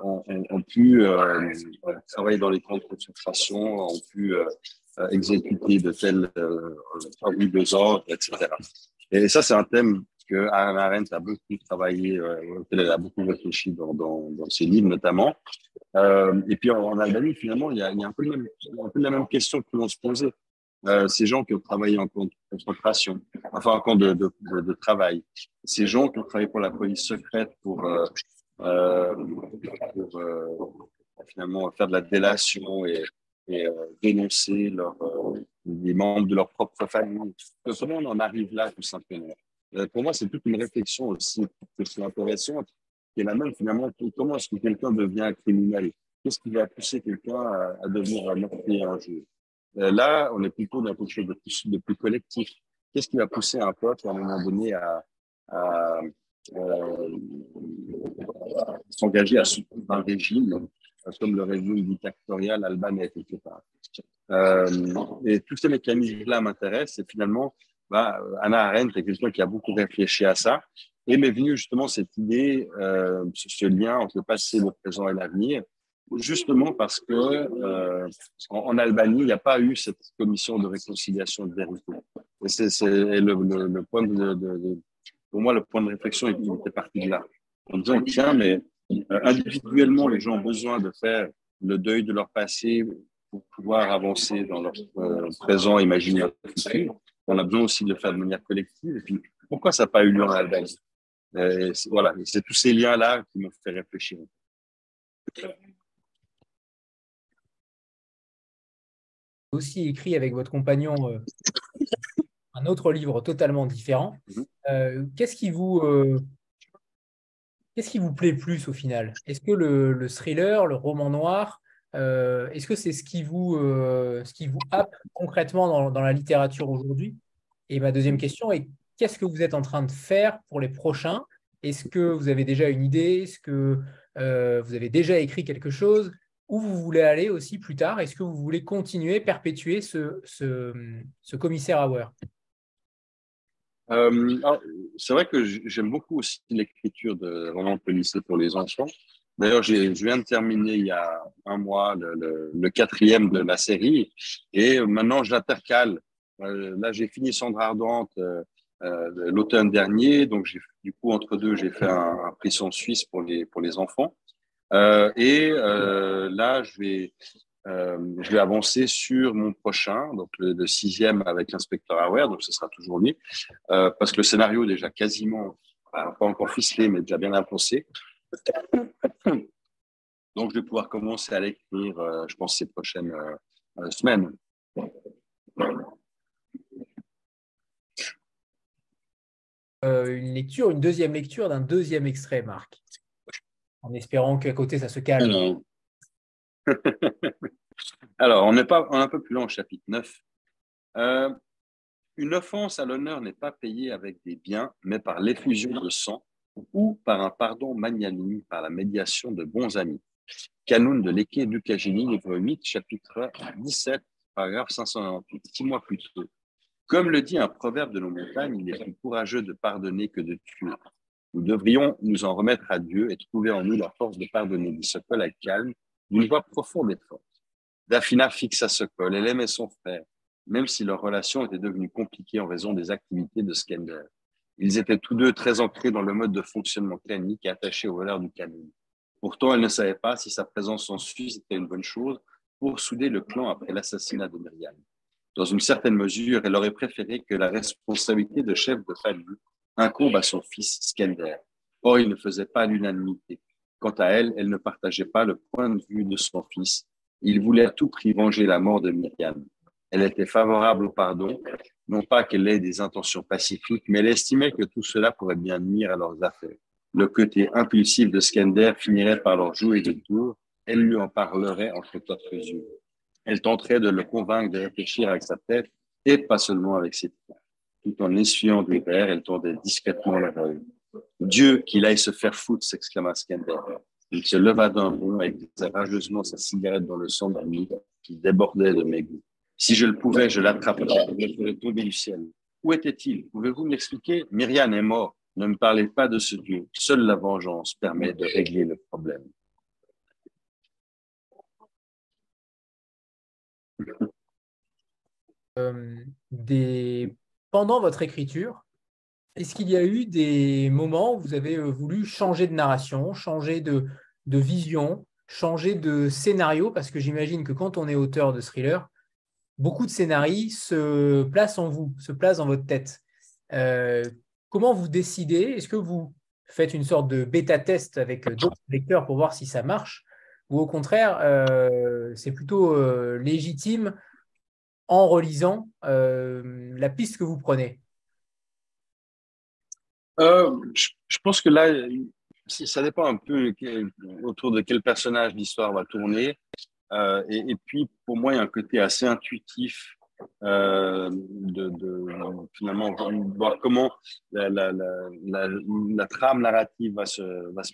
ont, pu travailler dans les camps de concentration, ont pu exécuter de tels euh, deux ordres, etc. Et ça, c'est un thème que Anna Arendt a beaucoup travaillé, euh, elle a beaucoup réfléchi dans, ses livres notamment. Euh, et puis en, Albanie, finalement, il y a, un, peu la même question que l'on se posait. Euh, ces gens qui ont travaillé en concentration, enfin en camp de, de, de, de, travail, ces gens qui ont travaillé pour la police secrète pour, euh, euh pour euh, finalement faire de la délation et, et dénoncer leur, les membres de leur propre famille. Comment on en arrive là tout simplement? Euh, pour moi, c'est toute une réflexion aussi que je intéressante, qui est la même finalement. Comment est-ce que quelqu'un devient criminel? Qu'est-ce qui va pousser quelqu'un à, à, devenir un meurtrier un jour euh, Là, on est plutôt dans quelque chose de plus, de plus collectif. Qu'est-ce qui va pousser un peuple à un moment donné à, euh, à s'engager à soutenir un régime comme le régime dictatorial albanais part. Euh, et tous ces mécanismes-là m'intéressent et finalement, bah, Anna Arendt est quelqu'un qui a beaucoup réfléchi à ça et m'est venue justement cette idée, euh, ce lien entre le passé, le présent et l'avenir, justement parce que euh, en, Albanie, il n'y a pas eu cette commission de réconciliation de vérité. Et c'est le, point de, de, de, pour moi, le point de réflexion il était parti de là. En disant, tiens, mais euh, individuellement, les gens ont besoin de faire le deuil de leur passé pour pouvoir avancer dans leur euh, présent, imaginer leur futur on a besoin aussi de le faire de manière collective. Et puis, pourquoi ça n'a pas eu lieu en Albanie? Euh, Voilà, c'est tous ces liens-là qui m'ont fait réfléchir. aussi écrit avec votre compagnon euh, un autre livre totalement différent. Mm-hmm. Euh, qu'est-ce qui vous euh, qu'est-ce qui vous plaît plus au final? Est-ce que le, le, thriller, le roman noir, euh, est-ce que c'est ce qui vous ce qui vous happe concrètement dans, dans la littérature aujourd'hui? Et ma deuxième question est qu'est-ce que vous êtes en train de faire pour les prochains? Est-ce que vous avez déjà une idée? Est-ce que vous avez déjà écrit quelque chose? Où vous voulez aller aussi plus tard? Est-ce que vous voulez continuer, perpétuer ce, ce, commissaire Auer euh, C'est vrai que j'aime beaucoup aussi l'écriture de romans policiers pour les enfants. D'ailleurs, je viens de terminer il y a un mois le, quatrième de la série et maintenant je l'intercale. Euh, là, j'ai fini Cendre Ardente euh, l'automne dernier, donc du coup entre deux, j'ai fait un, un suisse pour les pour les enfants. Euh, et euh, là, je vais, euh, je vais avancer sur mon prochain, donc le, sixième avec l'inspecteur Aware, donc ce sera toujours lui, parce que le scénario est déjà quasiment, pas encore ficelé, mais déjà bien avancé. Donc, je vais pouvoir commencer à l'écrire, je pense, ces prochaines semaines. une lecture, une deuxième lecture d'un deuxième extrait, Marc en espérant qu'à côté, ça se calme. Alors, on n'est pas un peu plus long au chapitre 9. Euh, une offense à l'honneur n'est pas payée avec des biens, mais par l'effusion de sang ou par un pardon magnanime, par la médiation de bons amis. Canon de l'Eke Ducagini, livre 8, chapitre 17, paragraphe 598, six mois plus tôt. Comme le dit un proverbe de nos montagnes, il est plus courageux de pardonner que de tuer. Nous devrions nous en remettre à Dieu et trouver en nous la force de pardonner, dit col avec calme, d'une voix profonde et forte. Daphina fixa col. Elle aimait son frère, même si leur relation était devenue compliquée en raison des activités de Skender. Ils étaient tous deux très ancrés dans le mode de fonctionnement clanique et attachés aux valeurs du canon. Pourtant, elle ne savait pas si sa présence en Suisse était une bonne chose pour souder le clan après l'assassinat de Myriam. Dans une certaine mesure, elle aurait préféré que la responsabilité de chef de famille incombe à son fils Skender. Or, il ne faisait pas l'unanimité. Quant à elle, elle ne partageait pas le point de vue de son fils. Il voulait tout prix venger la mort de Myriam. Elle était favorable au pardon, non pas qu'elle ait des intentions pacifiques, mais elle estimait que tout cela pourrait bien nuire à leurs affaires. Le côté impulsif de Skender finirait par leur jouer des tours. Elle lui en parlerait entre d'autres yeux. Elle tenterait de le convaincre de réfléchir avec sa tête et pas seulement avec ses pieds tout en essuyant des verres, elle tournait discrètement la rue. Dieu, qu'il aille se faire foutre, s'exclama Skender. Il se leva d'un bond et glissa rageusement sa cigarette dans le sang d'ami qui débordait de mes goûts. Si je le pouvais, je l'attraperais, je le ferais tomber du ciel. Où était-il? Pouvez-vous m'expliquer? Myriam est mort. Ne me parlez pas de ce Dieu. Seule la vengeance permet de régler le problème. Euh, pendant votre écriture, est-ce qu'il y a eu des moments où vous avez euh, voulu changer de narration, changer de, vision, changer de scénario? Parce que j'imagine que quand on est auteur de thriller, beaucoup de scénarios se placent en vous, se placent dans votre tête. Euh, comment vous décidez? Est-ce que vous faites une sorte de bêta-test avec euh, d'autres lecteurs pour voir si ça marche? Ou au contraire, c'est plutôt légitime en relisant la piste que vous prenez? Euh, je, pense que là, ça dépend un peu autour de quel personnage l'histoire va tourner. Euh, et, puis, pour moi, il y a un côté assez intuitif de, finalement voir comment la, trame narrative va se,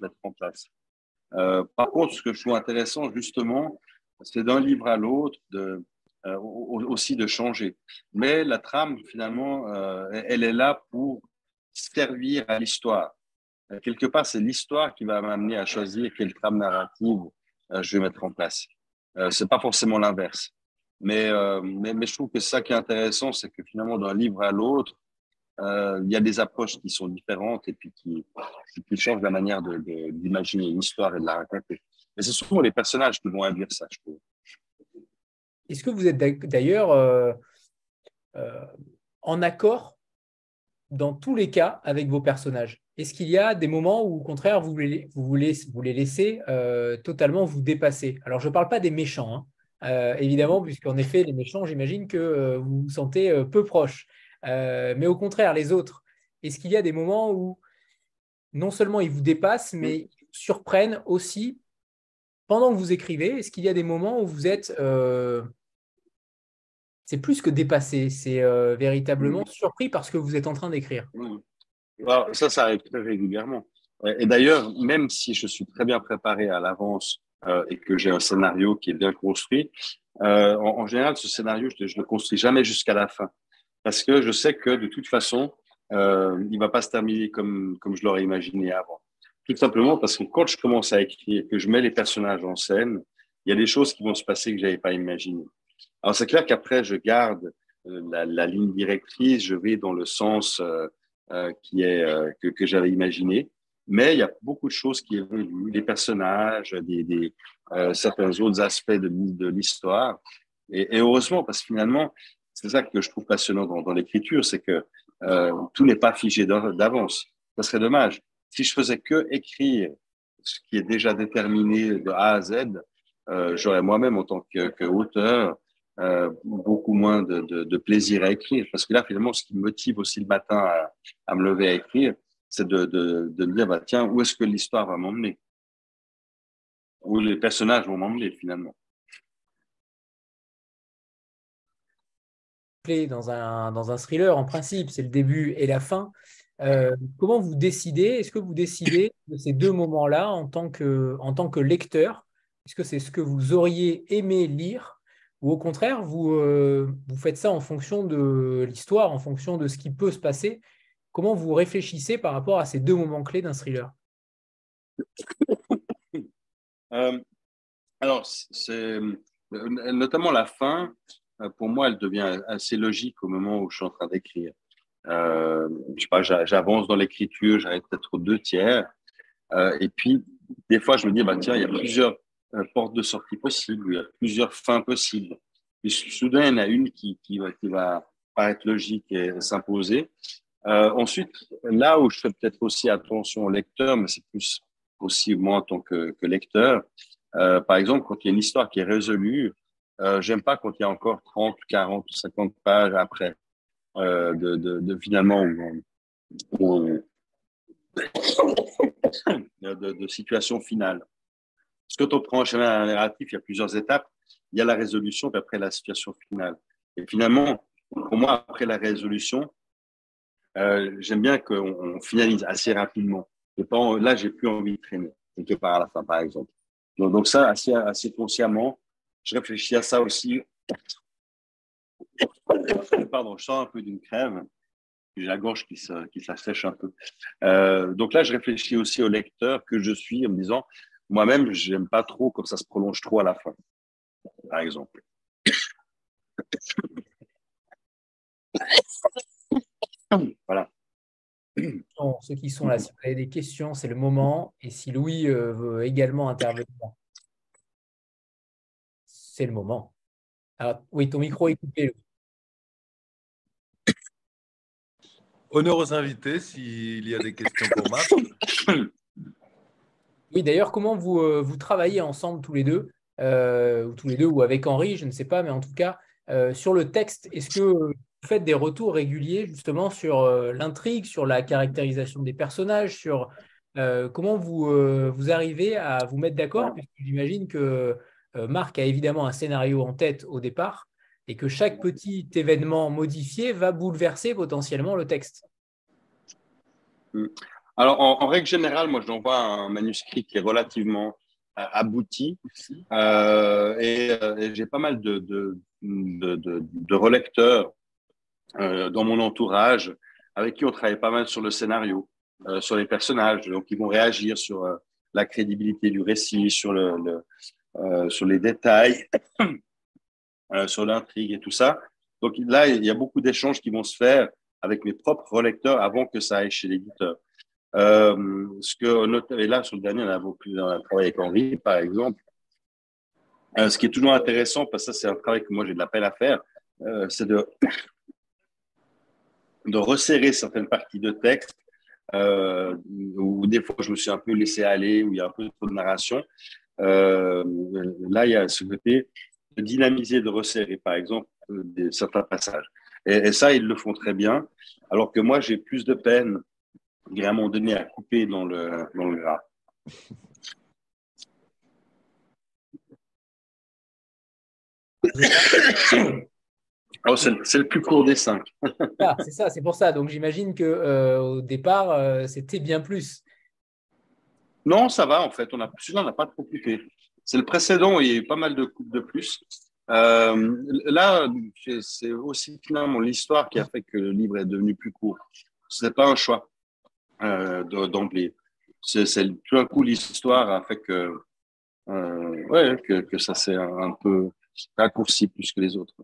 mettre en place. par contre, ce que je trouve intéressant, justement, c'est d'un livre à l'autre euh, aussi de changer. Mais la trame, finalement, euh, elle est là pour servir à l'histoire. Euh, quelque part, c'est l'histoire qui va m'amener à choisir quelle trame narrative je vais mettre en place. c'est pas forcément l'inverse. Mais, mais, mais, je trouve que ça qui est intéressant, c'est que finalement, d'un livre à l'autre, il y a des approches qui sont différentes et puis qui, qui changent la manière d'imaginer de, une histoire et de la raconter. Et ce sont les personnages qui vont induire ça, je trouve. Est-ce que vous êtes d'ailleurs euh, euh, en accord dans tous les cas avec vos personnages. Est-ce qu'il y a des moments où, au contraire, vous les, vous vous les laissez euh, totalement vous dépasser? Alors, je ne parle pas des méchants, hein, évidemment, puisqu'en effet, les méchants, j'imagine que vous vous sentez peu proche. mais au contraire, les autres, est-ce qu'il y a des moments où non seulement ils vous dépassent, mais ils vous surprennent aussi pendant que vous écrivez? Est-ce qu'il y a des moments où vous êtes c'est plus que dépassé, c'est euh, véritablement surpris parce que vous êtes en train d'écrire. ça, ça arrive très régulièrement. Et d'ailleurs, même si je suis très bien préparé à l'avance et que j'ai un scénario qui est bien construit, en, en, général, ce scénario, je ne le construis jamais jusqu'à la fin. Parce que je sais que de toute façon, euh, il ne va pas se terminer comme, comme je l'aurais imaginé avant. Tout simplement parce que quand je commence à écrire, que je mets les personnages en scène, il y a des choses qui vont se passer que je n'avais pas imaginées. Alors c'est clair qu'après, je garde euh, la, ligne directrice, je vais dans le sens euh, euh qui est, que, j'avais imaginé, mais il y a beaucoup de choses qui évoluent, les personnages, des, des certains autres aspects de, l'histoire. Et, heureusement, parce que finalement, c'est ça que je trouve passionnant dans, l'écriture, c'est que tout n'est pas figé d'avance. Ça serait dommage. Si je faisais que écrire ce qui est déjà déterminé de A à Z, j'aurais moi-même en tant qu'auteur euh, beaucoup moins de, plaisir à écrire. Parce que là, finalement, ce qui me motive aussi le matin à, me lever à écrire, c'est de, me dire, bah, tiens, où est-ce que l'histoire va m'emmener? Où les personnages vont m'emmener finalement? Dans un, dans un thriller, en principe, c'est le début et la fin. Euh, comment vous décidez Est-ce que vous décidez de ces deux moments-là en, tant que, en tant que lecteur? Est-ce que c'est ce que vous auriez aimé lire Ou au contraire, vous, euh, vous faites ça en fonction de l'histoire, en fonction de ce qui peut se passer Comment vous réfléchissez par rapport à ces deux moments clés d'un thriller? Euh, Alors, c'est notamment la fin. Euh, pour moi, elle devient assez logique au moment où je suis en train d'écrire. Euh, je sais pas, j'avance dans l'écriture, j'arrête peut-être aux deux tiers. Euh, et puis, des fois, je me dis, bah, tiens, il y a plusieurs euh, portes de sortie possibles, il y a plusieurs fins possibles. Et soudain, il y en a une qui, va, paraître logique et s'imposer. Euh, ensuite, là où je fais peut-être aussi attention au lecteur, mais c'est plus aussi moi en tant que, lecteur, euh, par exemple, quand il y a une histoire qui est résolue, euh, J'aime pas quand il y a encore 30, 40 ou 50 pages après euh, de, de, de, finalement de, de, situation finale. Parce que quand on prend un chemin narratif, il y a plusieurs étapes. Il y a la résolution, puis après la situation finale. Et finalement, pour moi, après la résolution, euh, j'aime bien qu'on finalise assez rapidement. Et pas, là, j'ai plus envie de traîner quelque part à la fin, par exemple. Donc, ça, assez, consciemment, je réfléchis à ça aussi. Pardon, je sens un peu d'une crève. J'ai la gorge qui, qui s'assèche un peu. Euh, donc là, je réfléchis aussi au lecteur que je suis en me disant, moi-même, j'aime pas trop quand ça se prolonge trop à la fin, par exemple. voilà. Bon, ceux qui sont là, si vous avez des questions, c'est le moment. Et si Louis euh, veut également intervenir, c'est le moment. Alors, oui, ton micro est coupé. Honneur aux invités s'il y a des questions pour Marc. Oui, d'ailleurs, comment vous, euh, vous travaillez ensemble tous les deux, euh, ou tous les deux, ou avec Henri, je ne sais pas, mais en tout cas, euh, sur le texte, est-ce que vous faites des retours réguliers justement sur l'intrigue, sur la caractérisation des personnages, sur comment vous, vous arrivez à vous mettre d'accord? J'imagine que Marc a évidemment un scénario en tête au départ et que chaque petit événement modifié va bouleverser potentiellement le texte. Hmm. Alors, en, en règle générale, moi, je j'envoie un manuscrit qui est relativement euh, abouti euh, et, euh, et j'ai pas mal de, de, de, de, de relecteurs euh, dans mon entourage avec qui on travaille pas mal sur le scénario, euh, sur les personnages, donc ils vont réagir sur la crédibilité du récit, sur le, le euh, sur les détails, euh, sur l'intrigue et tout ça. Donc là, il y a beaucoup d'échanges qui vont se faire avec mes propres relecteurs avant que ça aille chez l'éditeur. Euh, ce que et là sur le dernier, on a beaucoup travaillé avec Henri, par exemple. Euh, ce qui est toujours intéressant, parce que ça c'est un travail que moi j'ai de la peine à faire, euh, c'est de resserrer certaines parties de texte où des fois je me suis un peu laissé aller, où il y a un peu trop de narration, là, il y a ce côté de dynamiser, de resserrer, par exemple, certains passages. Et, ça, ils le font très bien, alors que moi, j'ai plus de peine, à un moment donné, à couper dans le, dans le gras. Oh, c'est le, le plus court des cinq. ah, c'est ça, c'est pour ça. Donc j'imagine que euh, au départ, euh, c'était bien plus. Non, ça va en fait. On a, on n'a pas trop coupé. c'est le précédent, il y a eu pas mal de coupes de plus. Euh, là, c'est aussi finalement l'histoire qui a fait que le livre est devenu plus court. Ce n'est pas un choix d'emblée. C'est tout d'un coup l'histoire a fait que, euh, ouais, que, que ça s'est un peu raccourci plus que les autres.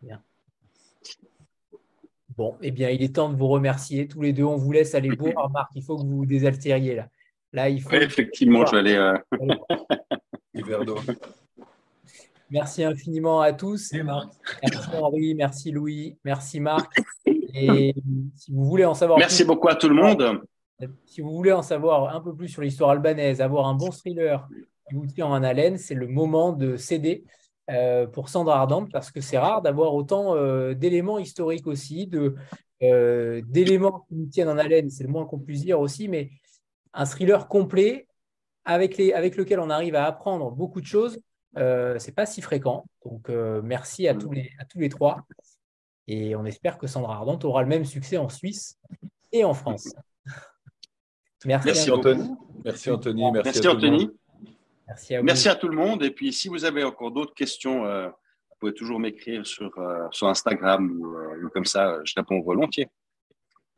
Bien. Bon, eh bien, il est temps de vous remercier tous les deux. On vous laisse aller boire, Marc. Il faut que vous vous désaltériez là. Là, il faut. effectivement, je vais aller. d'eau. Merci infiniment à tous. Merci Henri, merci Louis, merci Marc. Et si vous voulez en savoir merci beaucoup à tout le monde. Si vous voulez en savoir un peu plus sur l'histoire albanaise, avoir un bon thriller qui vous tient en haleine, c'est le moment de céder euh, pour Sandra Ardente parce que c'est rare d'avoir autant euh, d'éléments historiques aussi, de, euh, d'éléments qui nous tiennent en haleine, c'est le moins qu'on puisse dire aussi, mais un thriller complet avec, les, avec lequel on arrive à apprendre beaucoup de choses euh, c'est pas si fréquent. Donc, euh, merci à tous, les, à tous les trois. Et on espère que Sandra Ardente aura le même succès en Suisse et en France. Merci, Anthony. Merci Anthony. Merci, Anthony. Merci à, merci à tout le monde. Et puis, si vous avez encore d'autres questions, euh, vous pouvez toujours m'écrire sur, sur Instagram ou, comme ça, je réponds volontiers.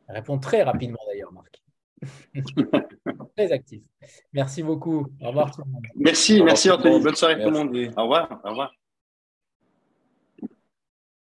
Je réponds très rapidement d'ailleurs, Marc. Très actif. Merci beaucoup. Au revoir tout le monde. Merci, merci Anthony. Bonne soirée tout le monde. Au revoir. Au revoir.